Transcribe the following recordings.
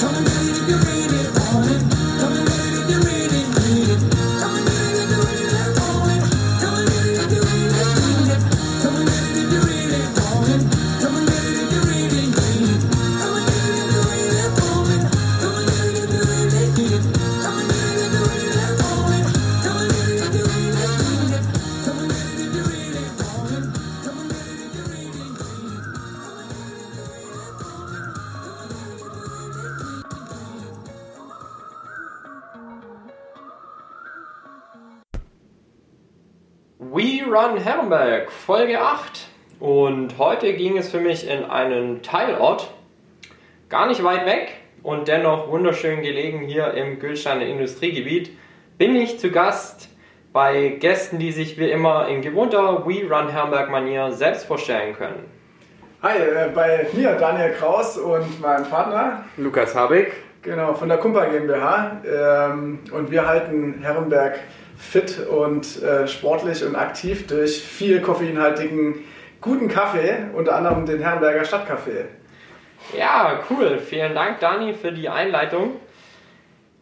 Don't let it be raining, falling. Run Herrenberg, Folge 8. Und heute ging es für mich in einen Teilort, gar nicht weit weg und dennoch wunderschön gelegen hier im Gülsteiner Industriegebiet. Bin ich zu Gast bei Gästen, die sich wie immer in gewohnter We Run Herrenberg Manier selbst vorstellen können. Hi, äh, bei mir Daniel Kraus und meinem Partner Lukas Habeck. Genau, von der Kumpa GmbH. Ähm, und wir halten Herrenberg fit und äh, sportlich und aktiv durch viel koffeinhaltigen guten Kaffee, unter anderem den Herrenberger Stadtkaffee. Ja, cool. Vielen Dank, Dani, für die Einleitung.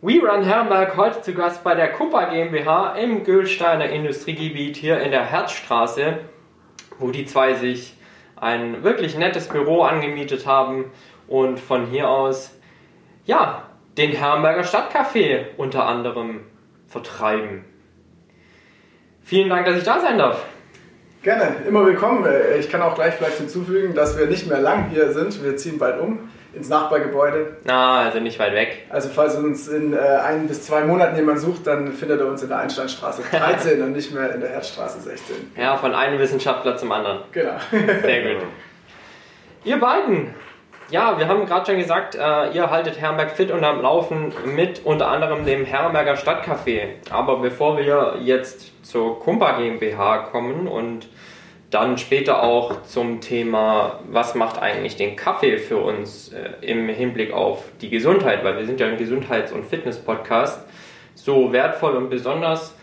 We Run Herrenberg heute zu Gast bei der Kumpa GmbH im Gülsteiner Industriegebiet hier in der Herzstraße, wo die zwei sich ein wirklich nettes Büro angemietet haben und von hier aus ja, den Herrenberger Stadtcafé unter anderem vertreiben. Vielen Dank, dass ich da sein darf. Gerne, immer willkommen. Äh, Ich kann auch gleich vielleicht hinzufügen, dass wir nicht mehr lang hier sind. Wir ziehen bald um ins Nachbargebäude. Na, also nicht weit weg. Also falls uns in äh, ein bis zwei Monaten jemand sucht, dann findet er uns in der Einsteinstraße 13 und nicht mehr in der Herzstraße 16. Ja, von einem Wissenschaftler zum anderen. Genau. Sehr gut. Ihr beiden, ja, wir haben gerade schon gesagt, äh, ihr haltet Herrenberg fit und am Laufen mit unter anderem dem Herrenberger Stadtcafé. Aber bevor wir jetzt zur Kumpa GmbH kommen und dann später auch zum Thema, was macht eigentlich den Kaffee für uns äh, im Hinblick auf die Gesundheit, weil wir sind ja ein Gesundheits- und Fitness-Podcast, so wertvoll und besonders.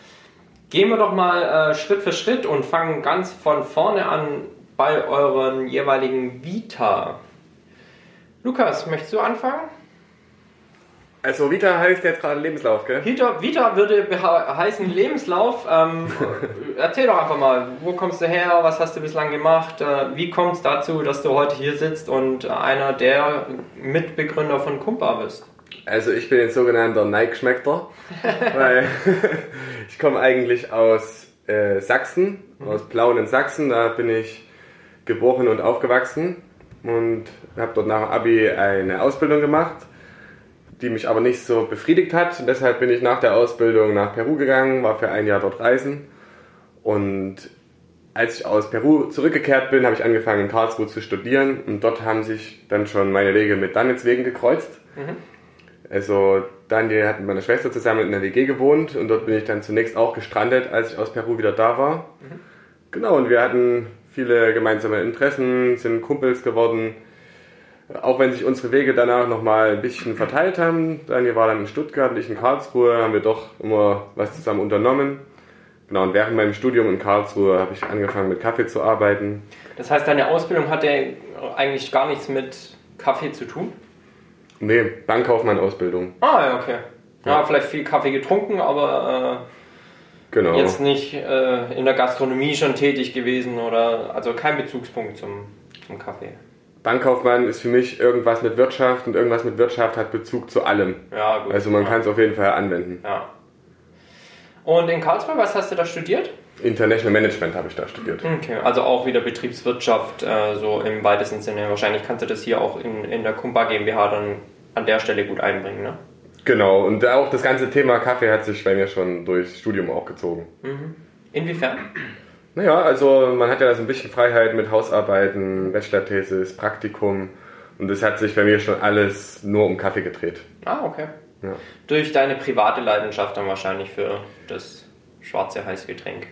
Gehen wir doch mal äh, Schritt für Schritt und fangen ganz von vorne an bei euren jeweiligen Vita. Lukas, möchtest du anfangen? Also Vita heißt jetzt gerade Lebenslauf, gell? Vita, Vita würde heißen Lebenslauf. Ähm, erzähl doch einfach mal, wo kommst du her, was hast du bislang gemacht, äh, wie kommt es dazu, dass du heute hier sitzt und einer der Mitbegründer von Kumpa bist? Also ich bin ein sogenannter Nike-Schmeckter, weil ich komme eigentlich aus äh, Sachsen, aus Plauen in Sachsen. Da bin ich geboren und aufgewachsen und habe dort nach dem Abi eine Ausbildung gemacht, die mich aber nicht so befriedigt hat. Und deshalb bin ich nach der Ausbildung nach Peru gegangen, war für ein Jahr dort reisen und als ich aus Peru zurückgekehrt bin, habe ich angefangen in Karlsruhe zu studieren und dort haben sich dann schon meine Wege mit Daniels Wegen gekreuzt. Also Daniel hat mit meiner Schwester zusammen in der WG gewohnt und dort bin ich dann zunächst auch gestrandet, als ich aus Peru wieder da war. Genau, und wir hatten viele gemeinsame Interessen, sind Kumpels geworden. Auch wenn sich unsere Wege danach nochmal ein bisschen verteilt haben. Daniel war dann in Stuttgart und ich in Karlsruhe, haben wir doch immer was zusammen unternommen. Genau, und während meinem Studium in Karlsruhe habe ich angefangen mit Kaffee zu arbeiten. Das heißt, deine Ausbildung hatte eigentlich gar nichts mit Kaffee zu tun? Nee, Bankkaufmann-Ausbildung. Ah, ja, okay. Ja, Ja. vielleicht viel Kaffee getrunken, aber Genau. jetzt nicht äh, in der Gastronomie schon tätig gewesen oder also kein Bezugspunkt zum, zum Kaffee. Bankkaufmann ist für mich irgendwas mit Wirtschaft und irgendwas mit Wirtschaft hat Bezug zu allem. Ja, gut. Also man ja. kann es auf jeden Fall anwenden. Ja. Und in Karlsruhe, was hast du da studiert? International Management habe ich da studiert. Okay, also auch wieder Betriebswirtschaft, äh, so im weitesten Sinne. Wahrscheinlich kannst du das hier auch in, in der Kumpa GmbH dann an der Stelle gut einbringen, ne? Genau, und auch das ganze Thema Kaffee hat sich bei mir schon durchs Studium auch gezogen. Inwiefern? Naja, also man hat ja so ein bisschen Freiheit mit Hausarbeiten, Bachelor-Thesis, Praktikum und das hat sich bei mir schon alles nur um Kaffee gedreht. Ah, okay. Ja. Durch deine private Leidenschaft dann wahrscheinlich für das schwarze Heißgetränk.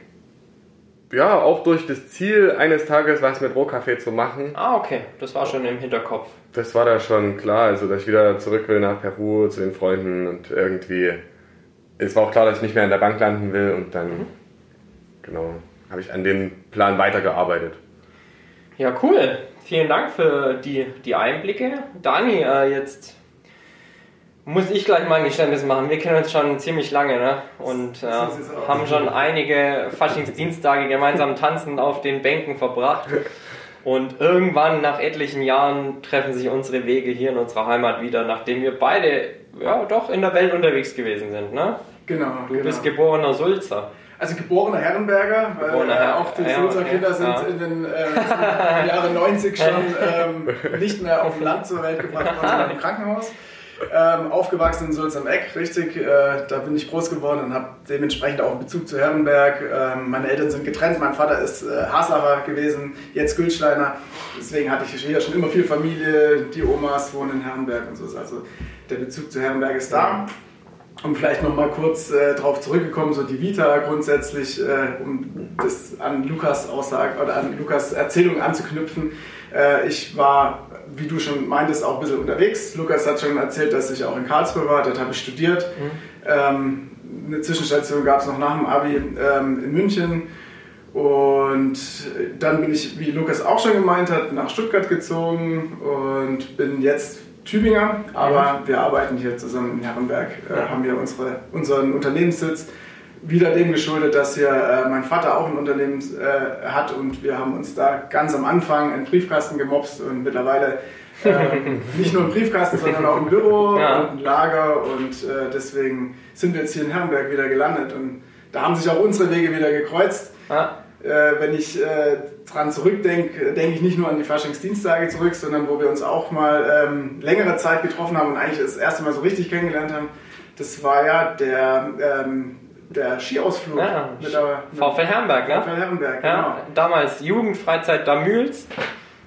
Ja, auch durch das Ziel, eines Tages was mit Rohkaffee zu machen. Ah, okay. Das war schon im Hinterkopf. Das war da schon klar, also dass ich wieder zurück will nach Peru zu den Freunden und irgendwie. Es war auch klar, dass ich nicht mehr in der Bank landen will und dann, genau, habe ich an dem Plan weitergearbeitet. Ja, cool. Vielen Dank für die, die Einblicke. Dani, äh, jetzt muss ich gleich mal ein Geständnis machen. Wir kennen uns schon ziemlich lange ne? und äh, haben schon einige Faschingsdienstage gemeinsam tanzend auf den Bänken verbracht. Und irgendwann nach etlichen Jahren treffen sich unsere Wege hier in unserer Heimat wieder, nachdem wir beide ja doch in der Welt unterwegs gewesen sind. Ne? Genau. Du genau. bist geborener Sulzer. Also geborener Herrenberger, weil Geborener äh, Her- auch die ja, Sulzer okay, Kinder sind ja. in den äh, Jahren 90 schon ähm, nicht mehr auf dem Land zur Welt gebracht worden, sondern im Krankenhaus. Ähm, aufgewachsen in Sulz am Eck, richtig. Äh, da bin ich groß geworden und habe dementsprechend auch einen Bezug zu Herrenberg. Ähm, meine Eltern sind getrennt, mein Vater ist äh, Haslacher gewesen, jetzt Gültsteiner. Deswegen hatte ich hier schon immer viel Familie, die Omas wohnen in Herrenberg und so. Also der Bezug zu Herrenberg ist da. Um vielleicht noch mal kurz äh, darauf zurückgekommen, so die Vita grundsätzlich, äh, um das an Lukas Aussage oder an Lukas Erzählung anzuknüpfen. Äh, ich war, wie du schon meintest, auch ein bisschen unterwegs. Lukas hat schon erzählt, dass ich auch in Karlsruhe war, dort habe ich studiert. Ähm, eine Zwischenstation gab es noch nach dem Abi ähm, in München. Und dann bin ich, wie Lukas auch schon gemeint hat, nach Stuttgart gezogen und bin jetzt Tübinger, aber wir arbeiten hier zusammen in Herrenberg, äh, haben hier unsere, unseren Unternehmenssitz. Wieder dem geschuldet, dass hier äh, mein Vater auch ein Unternehmen äh, hat und wir haben uns da ganz am Anfang einen Briefkasten gemobst und mittlerweile ähm, nicht nur einen Briefkasten, sondern auch ein Büro Ja. und ein Lager und äh, deswegen sind wir jetzt hier in Herrenberg wieder gelandet und da haben sich auch unsere Wege wieder gekreuzt. Ja, Äh, wenn ich äh, dran zurückdenke, denke ich nicht nur an die Faschingsdienstage zurück, sondern wo wir uns auch mal ähm, längere Zeit getroffen haben und eigentlich das erste Mal so richtig kennengelernt haben. Das war ja der, ähm, der Skiausflug Ja, mit der VfL Herrenberg, ne? VfL Herrenberg. Genau. Ja, damals Jugendfreizeit Damüls.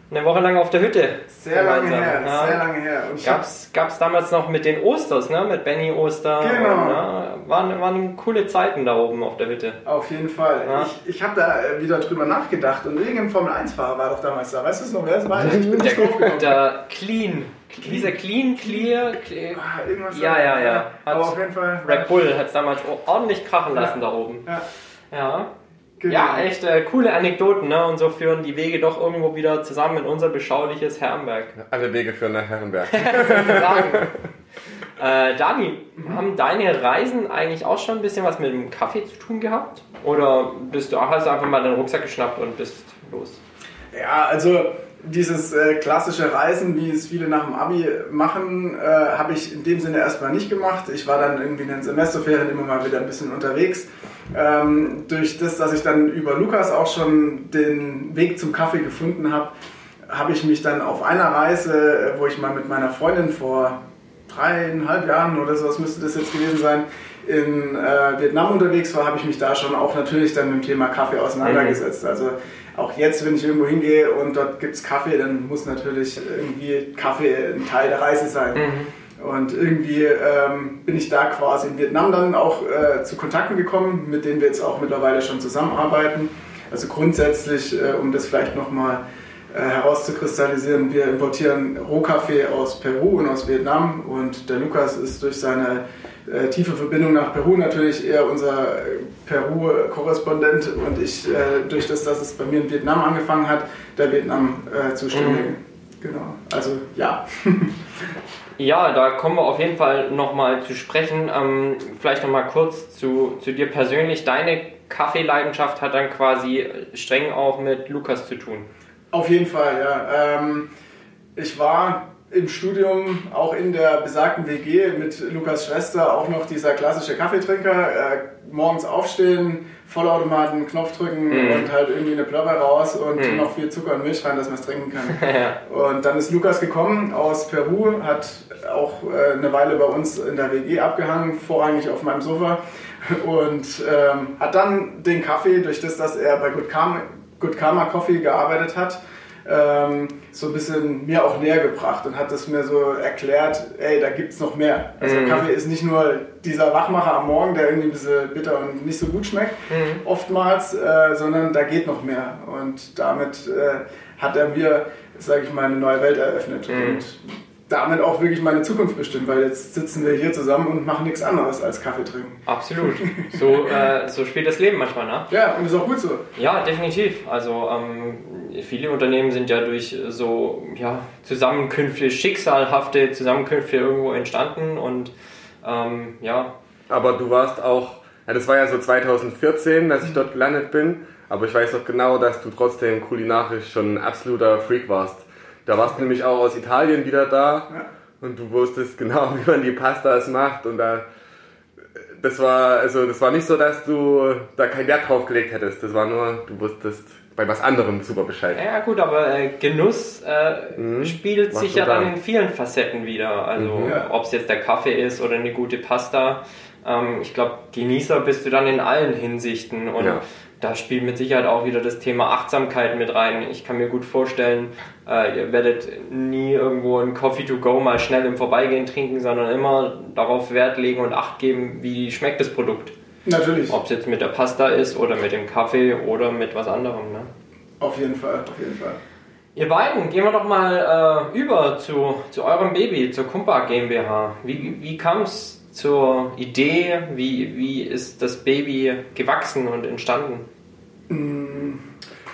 Eine Woche lang auf der Hütte. Sehr lange her, Ja. sehr lange her. Und Gab's, gab's damals noch mit den Osters, ne? Mit Benny Oster. Genau. Und, ja, waren, waren coole Zeiten da oben auf der Hütte. Auf jeden Fall. Ja. Ich, ich habe da äh, wieder drüber nachgedacht und irgendein Formel-1-Fahrer war doch damals da. Weißt du es noch, wer es war? Ich bin nicht gekommen. Der Clean. Dieser Clean, Clear. Clear Ah, irgendwas Ja, ja, ja. Aber Hat- auf jeden Fall. Red Bull hat es damals ordentlich krachen lassen da oben. Ja, Ja. genau. Ja, echt äh, coole Anekdoten, ne? Und so führen die Wege doch irgendwo wieder zusammen in unser beschauliches Herrenberg. Alle Wege führen nach Herrenberg. sagen. äh, Dani, haben deine Reisen eigentlich auch schon ein bisschen was mit dem Kaffee zu tun gehabt? Oder bist du, hast du einfach mal deinen Rucksack geschnappt und bist los? Ja, also dieses äh, klassische Reisen, wie es viele nach dem Abi machen, äh, habe ich in dem Sinne erstmal nicht gemacht. Ich war dann irgendwie in den Semesterferien immer mal wieder ein bisschen unterwegs. Ähm, durch das, dass ich dann über Lukas auch schon den Weg zum Kaffee gefunden habe, habe ich mich dann auf einer Reise, äh, wo ich mal mit meiner Freundin vor dreieinhalb Jahren oder sowas müsste das jetzt gewesen sein, in äh, Vietnam unterwegs war, habe ich mich da schon auch natürlich dann mit dem Thema Kaffee auseinandergesetzt. Also auch jetzt, wenn ich irgendwo hingehe und dort gibt es Kaffee, dann muss natürlich irgendwie Kaffee ein Teil der Reise sein. Und irgendwie ähm, bin ich da quasi in Vietnam dann auch äh, zu Kontakten gekommen, mit denen wir jetzt auch mittlerweile schon zusammenarbeiten. Also grundsätzlich, äh, um das vielleicht nochmal äh, herauszukristallisieren, wir importieren Rohkaffee aus Peru und aus Vietnam und der Lukas ist durch seine äh, tiefe Verbindung nach Peru natürlich eher unser äh, Peru-Korrespondent und ich äh, durch das, dass es bei mir in Vietnam angefangen hat, der Vietnam äh, zuständige. Genau, also ja. Ja, da kommen wir auf jeden Fall nochmal zu sprechen. Ähm, vielleicht nochmal kurz zu, zu dir persönlich. Deine Kaffeeleidenschaft hat dann quasi streng auch mit Lukas zu tun. Auf jeden Fall, ja. Ähm, ich war im Studium auch in der besagten WG mit Lukas Schwester auch noch dieser klassische Kaffeetrinker. Äh, morgens aufstehen, Vollautomaten, Knopf drücken Mhm. und halt irgendwie eine Plörre raus und Mhm. noch viel Zucker und Milch rein, dass man es trinken kann. ja. Und dann ist Lukas gekommen aus Peru, hat auch äh, eine Weile bei uns in der WG abgehangen, vorrangig auf meinem Sofa. Und ähm, hat dann den Kaffee, durch das, dass er bei Good Karma, Good Karma Coffee gearbeitet hat, ähm, so ein bisschen mir auch näher gebracht und hat es mir so erklärt, ey, da gibt es noch mehr. Also Mhm. Kaffee ist nicht nur dieser Wachmacher am Morgen, der irgendwie ein bisschen bitter und nicht so gut schmeckt, Mhm. oftmals, äh, sondern da geht noch mehr. Und damit äh, hat er mir, sage ich mal, eine neue Welt eröffnet. Mhm. Und damit auch wirklich meine Zukunft bestimmt, weil jetzt sitzen wir hier zusammen und machen nichts anderes als Kaffee trinken. Absolut. So, äh, so spielt das Leben manchmal, ne? Ja, und ist auch gut so. Ja, definitiv. Also ähm, viele Unternehmen sind ja durch so ja, Zusammenkünfte, schicksalhafte Zusammenkünfte irgendwo entstanden und ähm, ja. Aber du warst auch, ja, das war ja so 2014, dass ich dort gelandet bin, aber ich weiß auch genau, dass du trotzdem kulinarisch schon ein absoluter Freak warst. Da warst du nämlich auch aus Italien wieder da ja. und du wusstest genau, wie man die Pastas macht und da das war also das war nicht so, dass du da keinen Wert drauf gelegt hättest. Das war nur, du wusstest bei was anderem super Bescheid. Ja gut, aber äh, Genuss äh, mhm. spiegelt sich ja dann in vielen Facetten wieder. Also mhm. ob es jetzt der Kaffee ist oder eine gute Pasta. Ähm, ich glaube, Genießer bist du dann in allen Hinsichten und ja da spielt mit Sicherheit auch wieder das Thema Achtsamkeit mit rein. Ich kann mir gut vorstellen, äh, ihr werdet nie irgendwo ein Coffee to go mal schnell im Vorbeigehen trinken, sondern immer darauf Wert legen und Acht geben, wie schmeckt das Produkt. Natürlich. Ob es jetzt mit der Pasta ist oder mit dem Kaffee oder mit was anderem. Ne? Auf jeden Fall, auf jeden Fall. Ihr beiden, gehen wir doch mal äh, über zu, zu eurem Baby, zur Kumpa GmbH. Wie, wie kam es zur Idee? Wie, wie ist das Baby gewachsen und entstanden?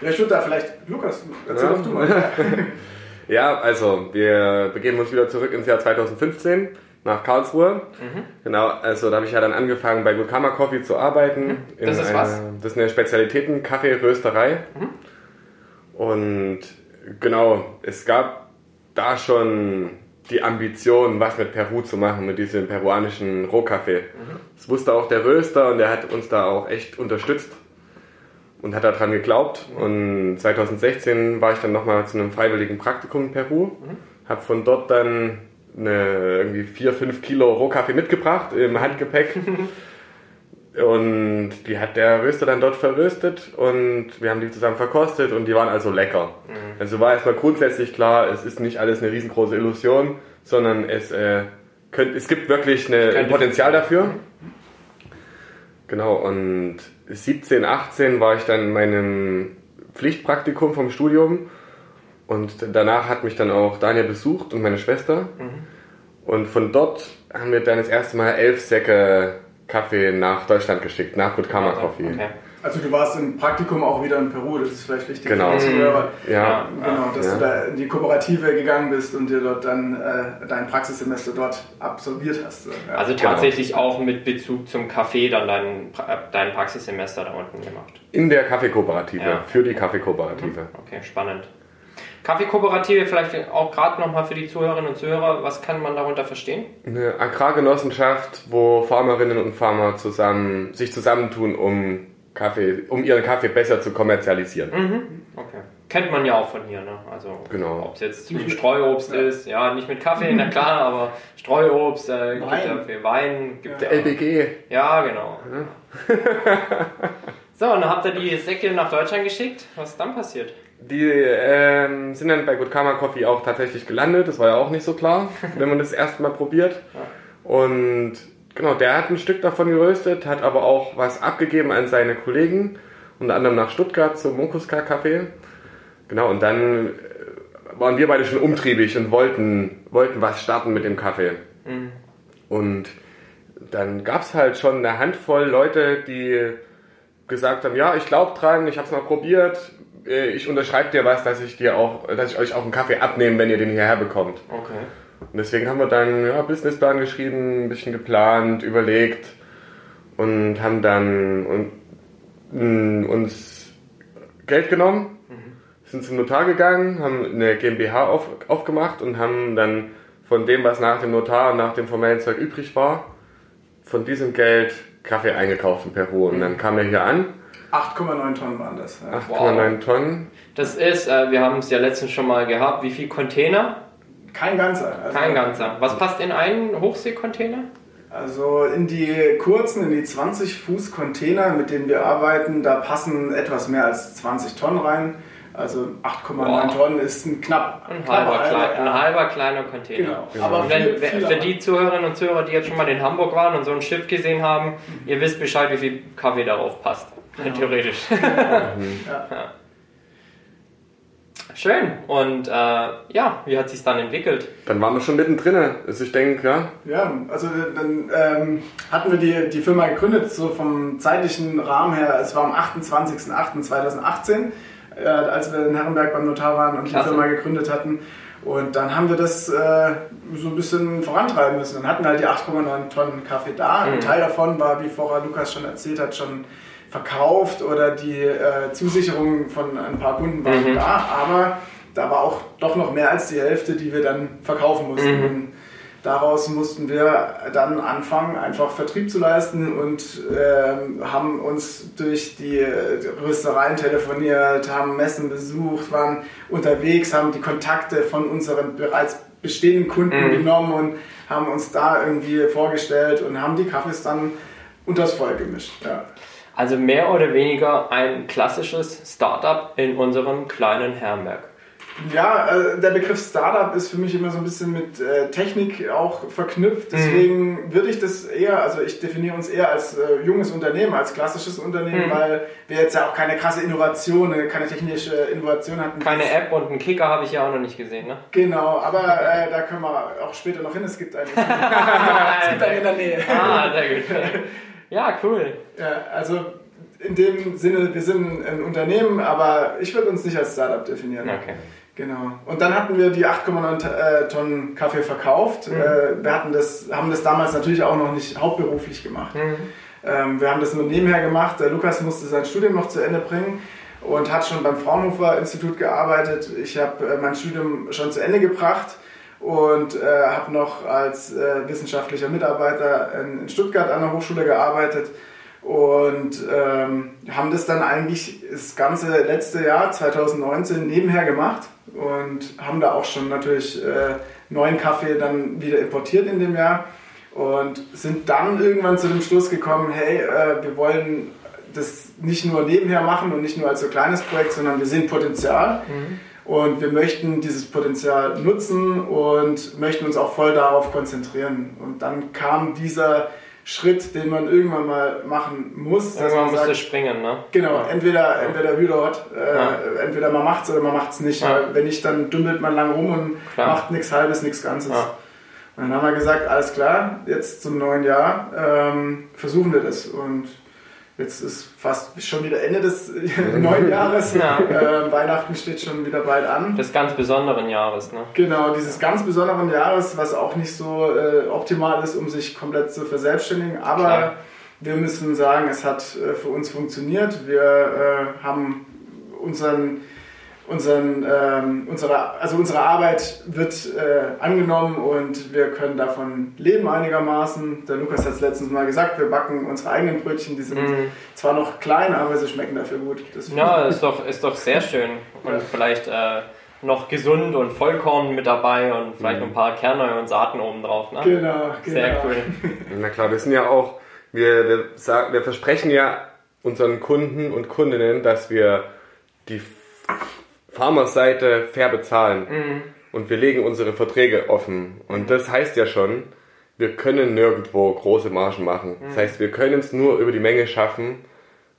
Ja, ich würde da vielleicht, Lukas, erzähl ja. doch du mal. ja, also wir begeben uns wieder zurück ins Jahr 2015 nach Karlsruhe. Mhm. Genau, also da habe ich ja dann angefangen bei Gulkama Coffee zu arbeiten. Mhm. Das ist eine, was? Das ist eine Spezialitäten-Kaffee-Rösterei. Mhm. Und genau, es gab da schon die Ambition, was mit Peru zu machen, mit diesem peruanischen Rohkaffee. Mhm. Das wusste auch der Röster und der hat uns da auch echt unterstützt und hat daran geglaubt. Und 2016 war ich dann nochmal zu einem freiwilligen Praktikum in Peru, mhm. habe von dort dann eine, irgendwie 4, 5 Kilo Rohkaffee mitgebracht im Handgepäck. Und die hat der Röster dann dort verröstet und wir haben die zusammen verkostet und die waren also lecker. Mhm. Also war erstmal grundsätzlich klar, es ist nicht alles eine riesengroße Illusion, sondern es, äh, könnt, es gibt wirklich eine, ein Potenzial dafür. Genau, und 17, 18 war ich dann in meinem Pflichtpraktikum vom Studium und danach hat mich dann auch Daniel besucht und meine Schwester. Mhm. Und von dort haben wir dann das erste Mal elf Säcke Kaffee nach Deutschland geschickt, nach Good Karma Coffee. Okay. Also du warst im Praktikum auch wieder in Peru, das ist vielleicht wichtig genau. für Hörer. Ja. Genau, dass ja. du da in die Kooperative gegangen bist und dir dort dann äh, dein Praxissemester dort absolviert hast. Ja. Also tatsächlich genau. auch mit Bezug zum Kaffee dann dein, dein Praxissemester da unten gemacht. In der Kaffeekooperative, ja. für die Kaffeekooperative. Okay, spannend. Kaffeekooperative vielleicht auch gerade nochmal für die Zuhörerinnen und Zuhörer, was kann man darunter verstehen? Eine Agrargenossenschaft, wo Farmerinnen und Farmer zusammen, sich zusammentun, um Kaffee, um ihren Kaffee besser zu kommerzialisieren. Mhm. Okay. Kennt man ja auch von hier, ne? Also genau. ob es jetzt ein Streuobst ja. ist, ja, nicht mit Kaffee, na klar, aber Streuobst, äh, gibt ja für Wein, gibt der LBG. Ja, genau. Ja. so, und dann habt ihr die Säcke nach Deutschland geschickt. Was ist dann passiert? Die ähm, sind dann bei Good Karma Coffee auch tatsächlich gelandet. Das war ja auch nicht so klar, wenn man das erste Mal probiert. Und genau, der hat ein Stück davon geröstet, hat aber auch was abgegeben an seine Kollegen, unter anderem nach Stuttgart zum Munkuska Café. Genau, und dann äh, waren wir beide schon umtriebig und wollten, wollten was starten mit dem Kaffee. Mhm. Und dann gab es halt schon eine Handvoll Leute, die gesagt haben, ja, ich glaube dran, ich habe es mal probiert, ich unterschreibe dir was, dass ich dir auch, dass ich euch auch einen Kaffee abnehme, wenn ihr den hierher bekommt. Okay. Und deswegen haben wir dann ja, Businessplan geschrieben, ein bisschen geplant, überlegt und haben dann und, mh, uns Geld genommen, mhm. sind zum Notar gegangen, haben eine GmbH auf, aufgemacht und haben dann von dem, was nach dem Notar und nach dem formellen Zeug übrig war, von diesem Geld Kaffee eingekauft in Peru. Und dann kam er hier an 8,9 Tonnen waren das. Ja. 8,9 wow. Tonnen. Das ist, äh, wir haben es ja letztens schon mal gehabt, wie viel Container? Kein ganzer. Also Kein ganzer. Was passt in einen Hochseekontainer? Also in die kurzen, in die 20 Fuß Container, mit denen wir arbeiten, da passen etwas mehr als 20 Tonnen rein. Also 8,9 Tonnen ist ein knapp ein halber, klein, ein halber kleiner Container. Genau. genau. Aber wenn, viel, für die Zuhörerinnen und Zuhörer, die jetzt schon mal in Hamburg waren und so ein Schiff gesehen haben, mhm. ihr wisst Bescheid, wie viel Kaffee darauf passt. Genau. Theoretisch. ja. ja. Schön. Und äh, ja, wie hat sich dann entwickelt? Dann waren wir schon mittendrin. Also ich denke, ja. Ja, also dann ähm, hatten wir die, die Firma gegründet, so vom zeitlichen Rahmen her. Es war am 28.08.2018. äh, als wir in Herrenberg beim Notar waren und Klasse. die Firma gegründet hatten. Und dann haben wir das äh, so ein bisschen vorantreiben müssen. Dann hatten wir halt die 8,9 Tonnen Kaffee da. Mhm. Ein Teil davon war, wie vorher Lukas schon erzählt hat, schon verkauft oder die äh, Zusicherungen von ein paar Kunden waren Mhm. da. Aber da war auch doch noch mehr als die Hälfte, die wir dann verkaufen mussten. Mhm. Und daraus mussten wir dann anfangen, einfach Vertrieb zu leisten und ähm, haben uns durch die äh, Röstereien telefoniert, haben Messen besucht, waren unterwegs, haben die Kontakte von unseren bereits bestehenden Kunden Mhm. genommen und haben uns da irgendwie vorgestellt und haben die Kaffees dann unters Volk gemischt. Ja. Also mehr oder weniger ein klassisches Startup in unserem kleinen Herrenberg. Ja, äh, der Begriff Startup ist für mich immer so ein bisschen mit äh, Technik auch verknüpft. Deswegen würde ich das eher, also ich definiere uns eher als äh, junges Unternehmen, als klassisches Unternehmen, Mhm. weil wir jetzt ja auch keine krasse Innovation, äh, keine technische Innovation hatten. Keine App und einen Kicker habe ich ja auch noch nicht gesehen, ne? Genau, aber äh, da können wir auch später noch hin. Es gibt einen, es gibt einen in der Nähe. Ah, sehr gut. Ja, cool. Ja, also in dem Sinne, wir sind ein Unternehmen, aber ich würde uns nicht als Startup definieren. Okay. Genau. Und dann hatten wir die 8,9 äh, Tonnen Kaffee verkauft. Mhm. Äh, wir hatten das, haben das damals natürlich auch noch nicht hauptberuflich gemacht. Mhm. Ähm, wir haben das nur nebenher gemacht. Der Lukas musste sein Studium noch zu Ende bringen und hat schon beim Fraunhofer Institut gearbeitet. Ich habe äh, mein Studium schon zu Ende gebracht und äh, habe noch als äh, wissenschaftlicher Mitarbeiter in, in Stuttgart an der Hochschule gearbeitet. Und ähm, haben das dann eigentlich das ganze letzte Jahr 2019 nebenher gemacht. Und haben da auch schon natürlich äh, neuen Kaffee dann wieder importiert in dem Jahr. Und sind dann irgendwann zu dem Schluss gekommen, hey, äh, wir wollen das nicht nur nebenher machen und nicht nur als so kleines Projekt, sondern wir sehen Potenzial und wir möchten dieses Potenzial nutzen und möchten uns auch voll darauf konzentrieren. Und dann kam dieser Schritt, den man irgendwann mal machen muss, Irgendwann man musst sagt, springen, ne? Genau, entweder, entweder Hü oder Hot. Äh, Ja. Entweder man macht's oder man macht's nicht. Ja. Wenn nicht, dann dümmelt man lang rum und Klar. macht nichts Halbes, nichts Ganzes. Ja. Und dann haben wir gesagt, alles klar, jetzt zum neuen Jahr ähm, versuchen wir das. Und jetzt ist fast schon wieder Ende des neuen Jahres. Ja. Ähm, Weihnachten steht schon wieder bald an. Des ganz besonderen Jahres, ne? Genau, dieses ganz besonderen Jahres, was auch nicht so äh, optimal ist, um sich komplett zu verselbstständigen. Aber Klar. wir müssen sagen, es hat äh, für uns funktioniert. Wir äh, haben unseren, unseren, ähm, unsere, also unsere Arbeit wird äh, angenommen und wir können davon leben einigermaßen. Der Lukas hat es letztens mal gesagt, wir backen unsere eigenen Brötchen. Die sind Mhm. zwar noch klein, aber sie schmecken dafür gut. Das Ja, ist doch, ist doch sehr schön. Und Ja. vielleicht äh, noch gesund und Vollkorn mit dabei und vielleicht noch ein paar Kerne und Saaten oben drauf, ne? Genau, genau. Sehr cool. Na klar, wir sind ja auch, wir, wir, sagen, wir versprechen ja unseren Kunden und Kundinnen, dass wir die Farmerseite fair bezahlen. Mhm. Und wir legen unsere Verträge offen. Und das heißt ja schon, wir können nirgendwo große Margen machen. Das heißt, wir können es nur über die Menge schaffen,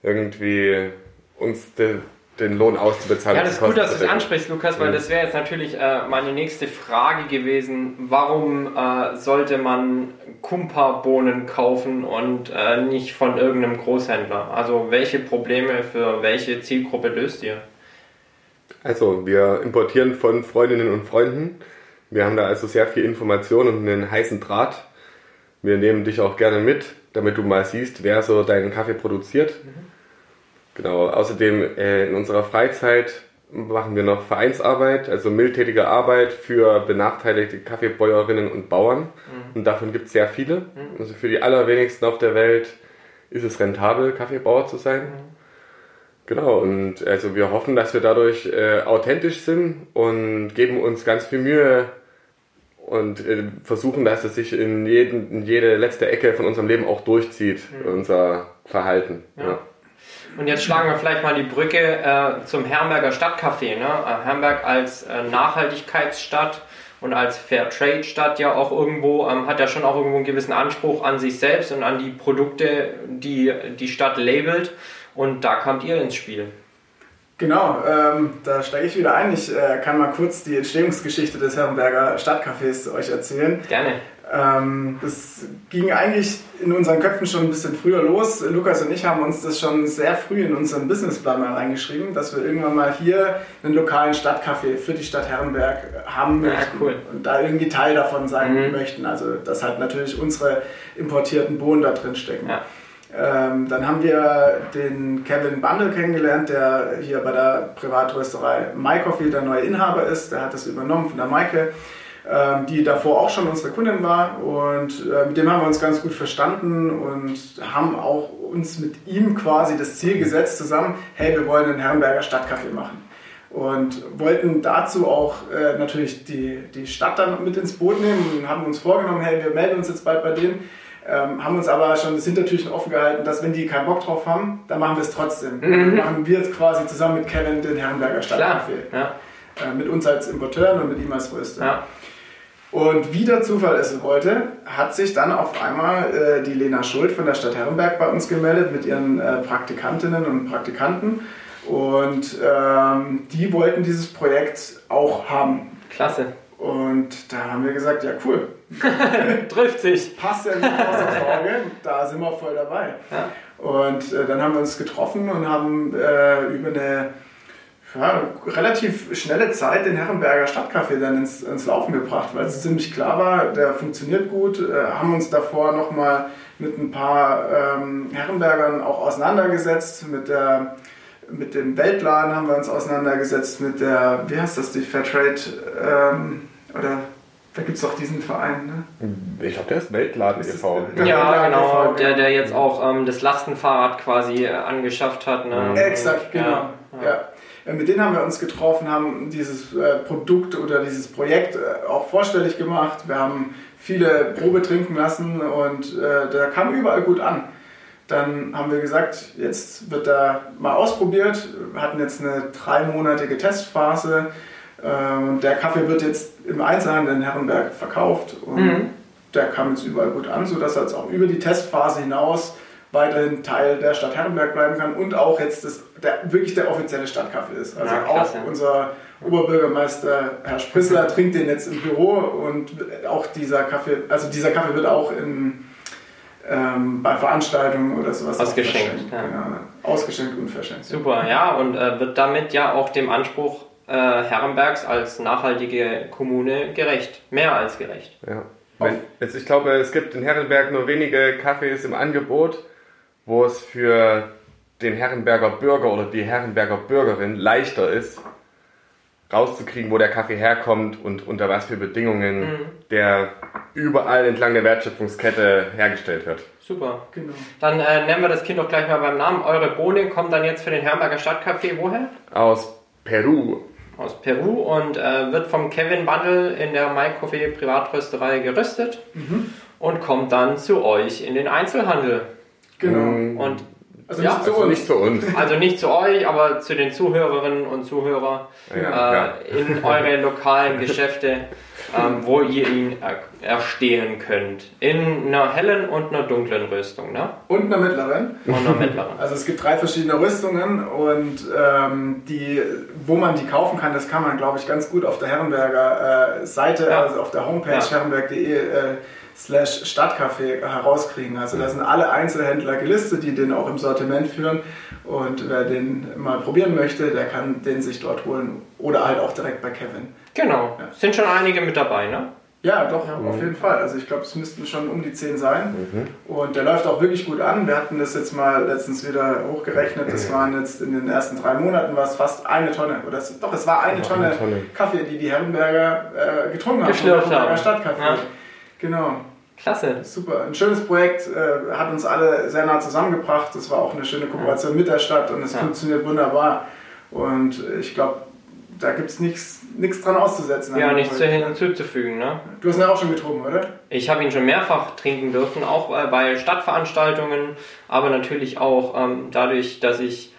irgendwie uns de, den Lohn auszubezahlen. Ja, das ist gut, dass du es ansprichst, Lukas, weil Mhm. das wäre jetzt natürlich äh, meine nächste Frage gewesen. Warum äh, sollte man Kumpa-Bohnen kaufen und äh, nicht von irgendeinem Großhändler? Also welche Probleme für welche Zielgruppe löst ihr? Also, wir importieren von Freundinnen und Freunden. Wir haben da also sehr viel Information und einen heißen Draht. Wir nehmen dich auch gerne mit, damit du mal siehst, wer so deinen Kaffee produziert. Genau, außerdem äh, in unserer Freizeit machen wir noch Vereinsarbeit, also mildtätige Arbeit für benachteiligte Kaffeebäuerinnen und Bauern. Und davon gibt es sehr viele. Also für die allerwenigsten auf der Welt ist es rentabel, Kaffeebauer zu sein. Genau, und also wir hoffen, dass wir dadurch äh, authentisch sind und geben uns ganz viel Mühe und äh, versuchen, dass es sich in, jeden, in jede letzte Ecke von unserem Leben auch durchzieht, unser Verhalten. Ja. Ja. Und jetzt schlagen wir vielleicht mal die Brücke äh, zum Herrenberger Stadtcafé. Ne? Äh, Herrenberg als äh, Nachhaltigkeitsstadt und als Fairtrade-Stadt ja auch irgendwo, ähm, hat ja schon auch irgendwo einen gewissen Anspruch an sich selbst und an die Produkte, die die Stadt labelt. Und da kamt ihr ins Spiel. Genau, ähm, da steige ich wieder ein. Ich äh, kann mal kurz die Entstehungsgeschichte des Herrenberger Stadtcafés euch erzählen. Gerne. Ähm, das ging eigentlich in unseren Köpfen schon ein bisschen früher los. Lukas und ich haben uns das schon sehr früh in unseren Businessplan mal reingeschrieben, dass wir irgendwann mal hier einen lokalen Stadtcafé für die Stadt Herrenberg haben möchten ja, cool. und da irgendwie Teil davon sein mhm. möchten. Also dass halt natürlich unsere importierten Bohnen da drin stecken. Ja. Ähm, dann haben wir den Kevin Bundle kennengelernt, der hier bei der Privatrösterei My Coffee der neue Inhaber ist. Der hat das übernommen von der Maike. Ähm, die davor auch schon unsere Kundin war und äh, mit dem haben wir uns ganz gut verstanden und haben auch uns mit ihm quasi das Ziel gesetzt zusammen, hey, wir wollen einen Herrenberger Stadtcafé machen und wollten dazu auch äh, natürlich die, die Stadt dann mit ins Boot nehmen und haben uns vorgenommen, hey, wir melden uns jetzt bald bei denen. Ähm, haben uns aber schon das Hintertürchen offen gehalten, dass wenn die keinen Bock drauf haben, dann machen wir es trotzdem. Mhm. Dann machen wir jetzt quasi zusammen mit Kevin den Herrenberger Stadtcafé. Ja. Äh, mit uns als Importeuren und mit ihm als Röster. Ja. Und wie der Zufall es wollte, hat sich dann auf einmal äh, die Lena Schuld von der Stadt Herrenberg bei uns gemeldet mit ihren äh, Praktikantinnen und Praktikanten. Und ähm, die wollten dieses Projekt auch haben. Klasse. Und da haben wir gesagt, ja cool. Trifft sich. Passt ja nicht aus der Sorge, da sind wir voll dabei. Ja. Und äh, dann haben wir uns getroffen und haben äh, über eine ja, relativ schnelle Zeit den Herrenberger Stadtcafé dann ins, ins Laufen gebracht, weil es ziemlich klar war, der funktioniert gut. Äh, haben uns davor nochmal mit ein paar ähm, Herrenbergern auch auseinandergesetzt. Mit, der, mit dem Weltladen haben wir uns auseinandergesetzt, mit der, wie heißt das, die Fairtrade, ähm, oder da gibt es doch diesen Verein, ne? Ich glaube, der ist Weltladen e.V. Ja, ja genau, e. der, der jetzt auch ähm, das Lastenfahrrad quasi äh, angeschafft hat. Ne? Exakt, genau. Ja. ja. Äh, mit denen haben wir uns getroffen, haben dieses äh, Produkt oder dieses Projekt äh, auch vorstellig gemacht. Wir haben viele Probe trinken lassen und der kam überall gut an. Dann haben wir gesagt, jetzt wird da mal ausprobiert. Wir hatten jetzt eine dreimonatige Testphase und der Kaffee wird jetzt im Einzelhandel in Herrenberg verkauft und mhm. der kam jetzt überall gut an, sodass er jetzt auch über die Testphase hinaus weiterhin Teil der Stadt Herrenberg bleiben kann und auch jetzt das, der, wirklich der offizielle Stadtkaffee ist. Also ja, auch unser Oberbürgermeister Herr Sprissler trinkt den jetzt im Büro und auch dieser Kaffee, also dieser Kaffee wird auch in, ähm, bei Veranstaltungen oder sowas ausgeschenkt. Ja. Genau, ausgeschenkt und verschenkt. Super, ja, und äh, wird damit ja auch dem Anspruch äh, Herrenbergs als nachhaltige Kommune gerecht. Mehr als gerecht. Ja. Wenn, jetzt, ich glaube, es gibt in Herrenberg nur wenige Kaffees im Angebot wo es für den Herrenberger Bürger oder die Herrenberger Bürgerin leichter ist, rauszukriegen, wo der Kaffee herkommt und unter was für Bedingungen mhm. der überall entlang der Wertschöpfungskette hergestellt wird. Super. Genau. Dann äh, nennen wir das Kind doch gleich mal beim Namen. Eure Bohnen kommen dann jetzt für den Herrenberger Stadtcafé woher? Aus Peru. Aus Peru und äh, wird vom Kevin Bundle in der My Coffee Privatrösterei geröstet mhm. und kommt dann zu euch in den Einzelhandel. Genau. Mm. Und also, ja, nicht, zu also nicht zu uns. Also nicht zu euch, aber zu den Zuhörerinnen und Zuhörern ja, äh, ja. in eure lokalen Geschäfte, ähm, wo ihr ihn er erstehen könnt. In einer hellen und einer dunklen Rüstung. Ne? Und einer mittleren. Und einer mittleren. Also es gibt drei verschiedene Rüstungen und ähm, die, wo man die kaufen kann, das kann man, glaube ich, ganz gut auf der Herrenberger äh, Seite, also auf der Homepage herrenberg.de äh, slash Stadtcafé herauskriegen. Also da sind alle Einzelhändler gelistet, die den auch im Sortiment führen. Und wer den mal probieren möchte, der kann den sich dort holen oder halt auch direkt bei Kevin. Genau. Ja. Sind schon einige mit dabei, ne? Ja, doch, ja. auf jeden Fall. Also ich glaube, es müssten schon um die 10 sein. Mhm. Und der läuft auch wirklich gut an. Wir hatten das jetzt mal letztens wieder hochgerechnet. Das waren jetzt in den ersten drei Monaten war es fast eine Tonne. Oder es, doch, es war eine, Tonne, eine Tonne, Kaffee, die die Herrenberger äh, getrunken haben. Haben. Stadtkaffee. Ja. Genau. Klasse. Super. Ein schönes Projekt, äh, hat uns alle sehr nah zusammengebracht. Es war auch eine schöne Kooperation ja. mit der Stadt und es ja. funktioniert wunderbar. Und ich glaube, da gibt es nichts dran auszusetzen. Ja, nichts hinzuzufügen. Ne? Du hast ihn ja auch schon getrunken, oder? Ich habe ihn schon mehrfach trinken dürfen, auch bei Stadtveranstaltungen, aber natürlich auch ähm, dadurch, dass ich